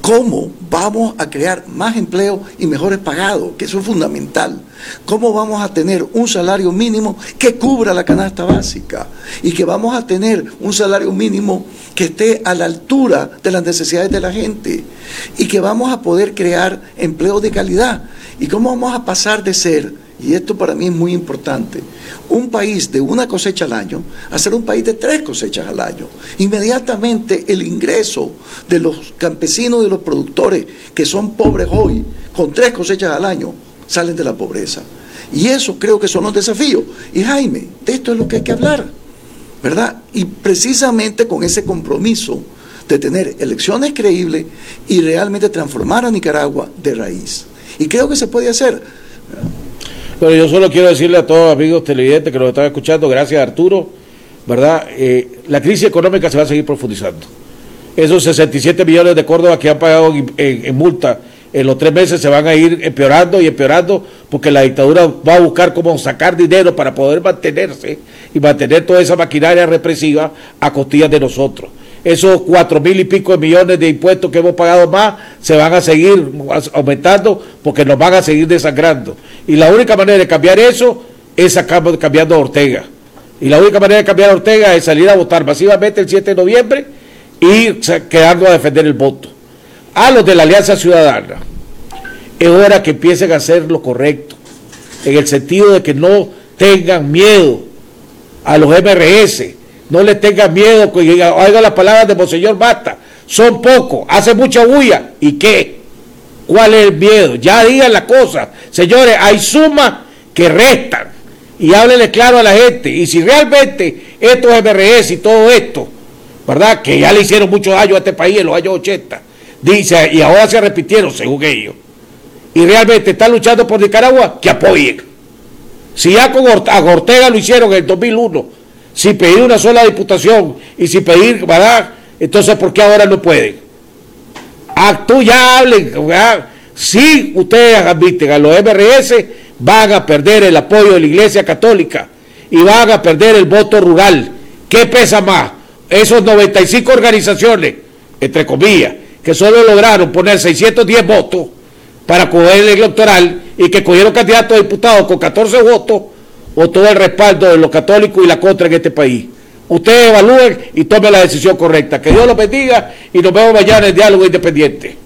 cómo vamos a crear más empleo y mejores pagados, que eso es fundamental, cómo vamos a tener un salario mínimo que cubra la canasta básica y que vamos a tener un salario mínimo que esté a la altura de las necesidades de la gente. Y que vamos a poder crear empleos de calidad. Y cómo vamos a pasar de ser y esto para mí es muy importante, un país de una cosecha al año a ser un país de tres cosechas al año. Inmediatamente el ingreso de los campesinos y de los productores que son pobres hoy, con tres cosechas al año, salen de la pobreza. Y eso creo que son los desafíos. Y Jaime, de esto es lo que hay que hablar, ¿verdad? Y precisamente con ese compromiso de tener elecciones creíbles y realmente transformar a Nicaragua de raíz. Y creo que se puede hacer. Pero yo solo quiero decirle a todos los amigos televidentes que nos están escuchando, gracias Arturo, ¿verdad? Eh, la crisis económica se va a seguir profundizando. Esos 67 millones de Córdoba que han pagado en, multa en los tres meses se van a ir empeorando y empeorando porque la dictadura va a buscar cómo sacar dinero para poder mantenerse y mantener toda esa maquinaria represiva a costillas de nosotros esos cuatro mil y pico de millones de impuestos que hemos pagado más se van a seguir aumentando porque nos van a seguir desangrando. Y la única manera de cambiar eso es cambiando a Ortega. Y la única manera de cambiar a Ortega es salir a votar masivamente el 7 de noviembre y quedando a defender el voto. A los de la Alianza Ciudadana, es hora que empiecen a hacer lo correcto, en el sentido de que no tengan miedo a los MRS, no le tengan miedo, oiga las palabras de Monseñor Basta. Son pocos, hace mucha bulla. ¿Y qué? ¿Cuál es el miedo? Ya digan la cosa. Señores, hay sumas que restan. Y háblenle claro a la gente. Y si realmente estos MRS y todo esto, ¿verdad? Que ya le hicieron mucho daño a este país en los años 80, dice, y ahora se repitieron según ellos. Y realmente están luchando por Nicaragua, que apoyen. Si ya con Ortega lo hicieron en el 2001 sin pedir una sola diputación y sin pedir, ¿verdad? Entonces, ¿por qué ahora no pueden? Actú ya hablen, Si ustedes admiten a los MRS, van a perder el apoyo de la Iglesia Católica y van a perder el voto rural. ¿Qué pesa más? Esos 95 organizaciones, entre comillas, que solo lograron poner 610 votos para coger el electoral y que cogieron candidatos a diputados con 14 votos o todo el respaldo de los católicos y la contra en este país. Ustedes evalúen y tomen la decisión correcta. Que Dios los bendiga y nos vemos mañana en Diálogo Independiente.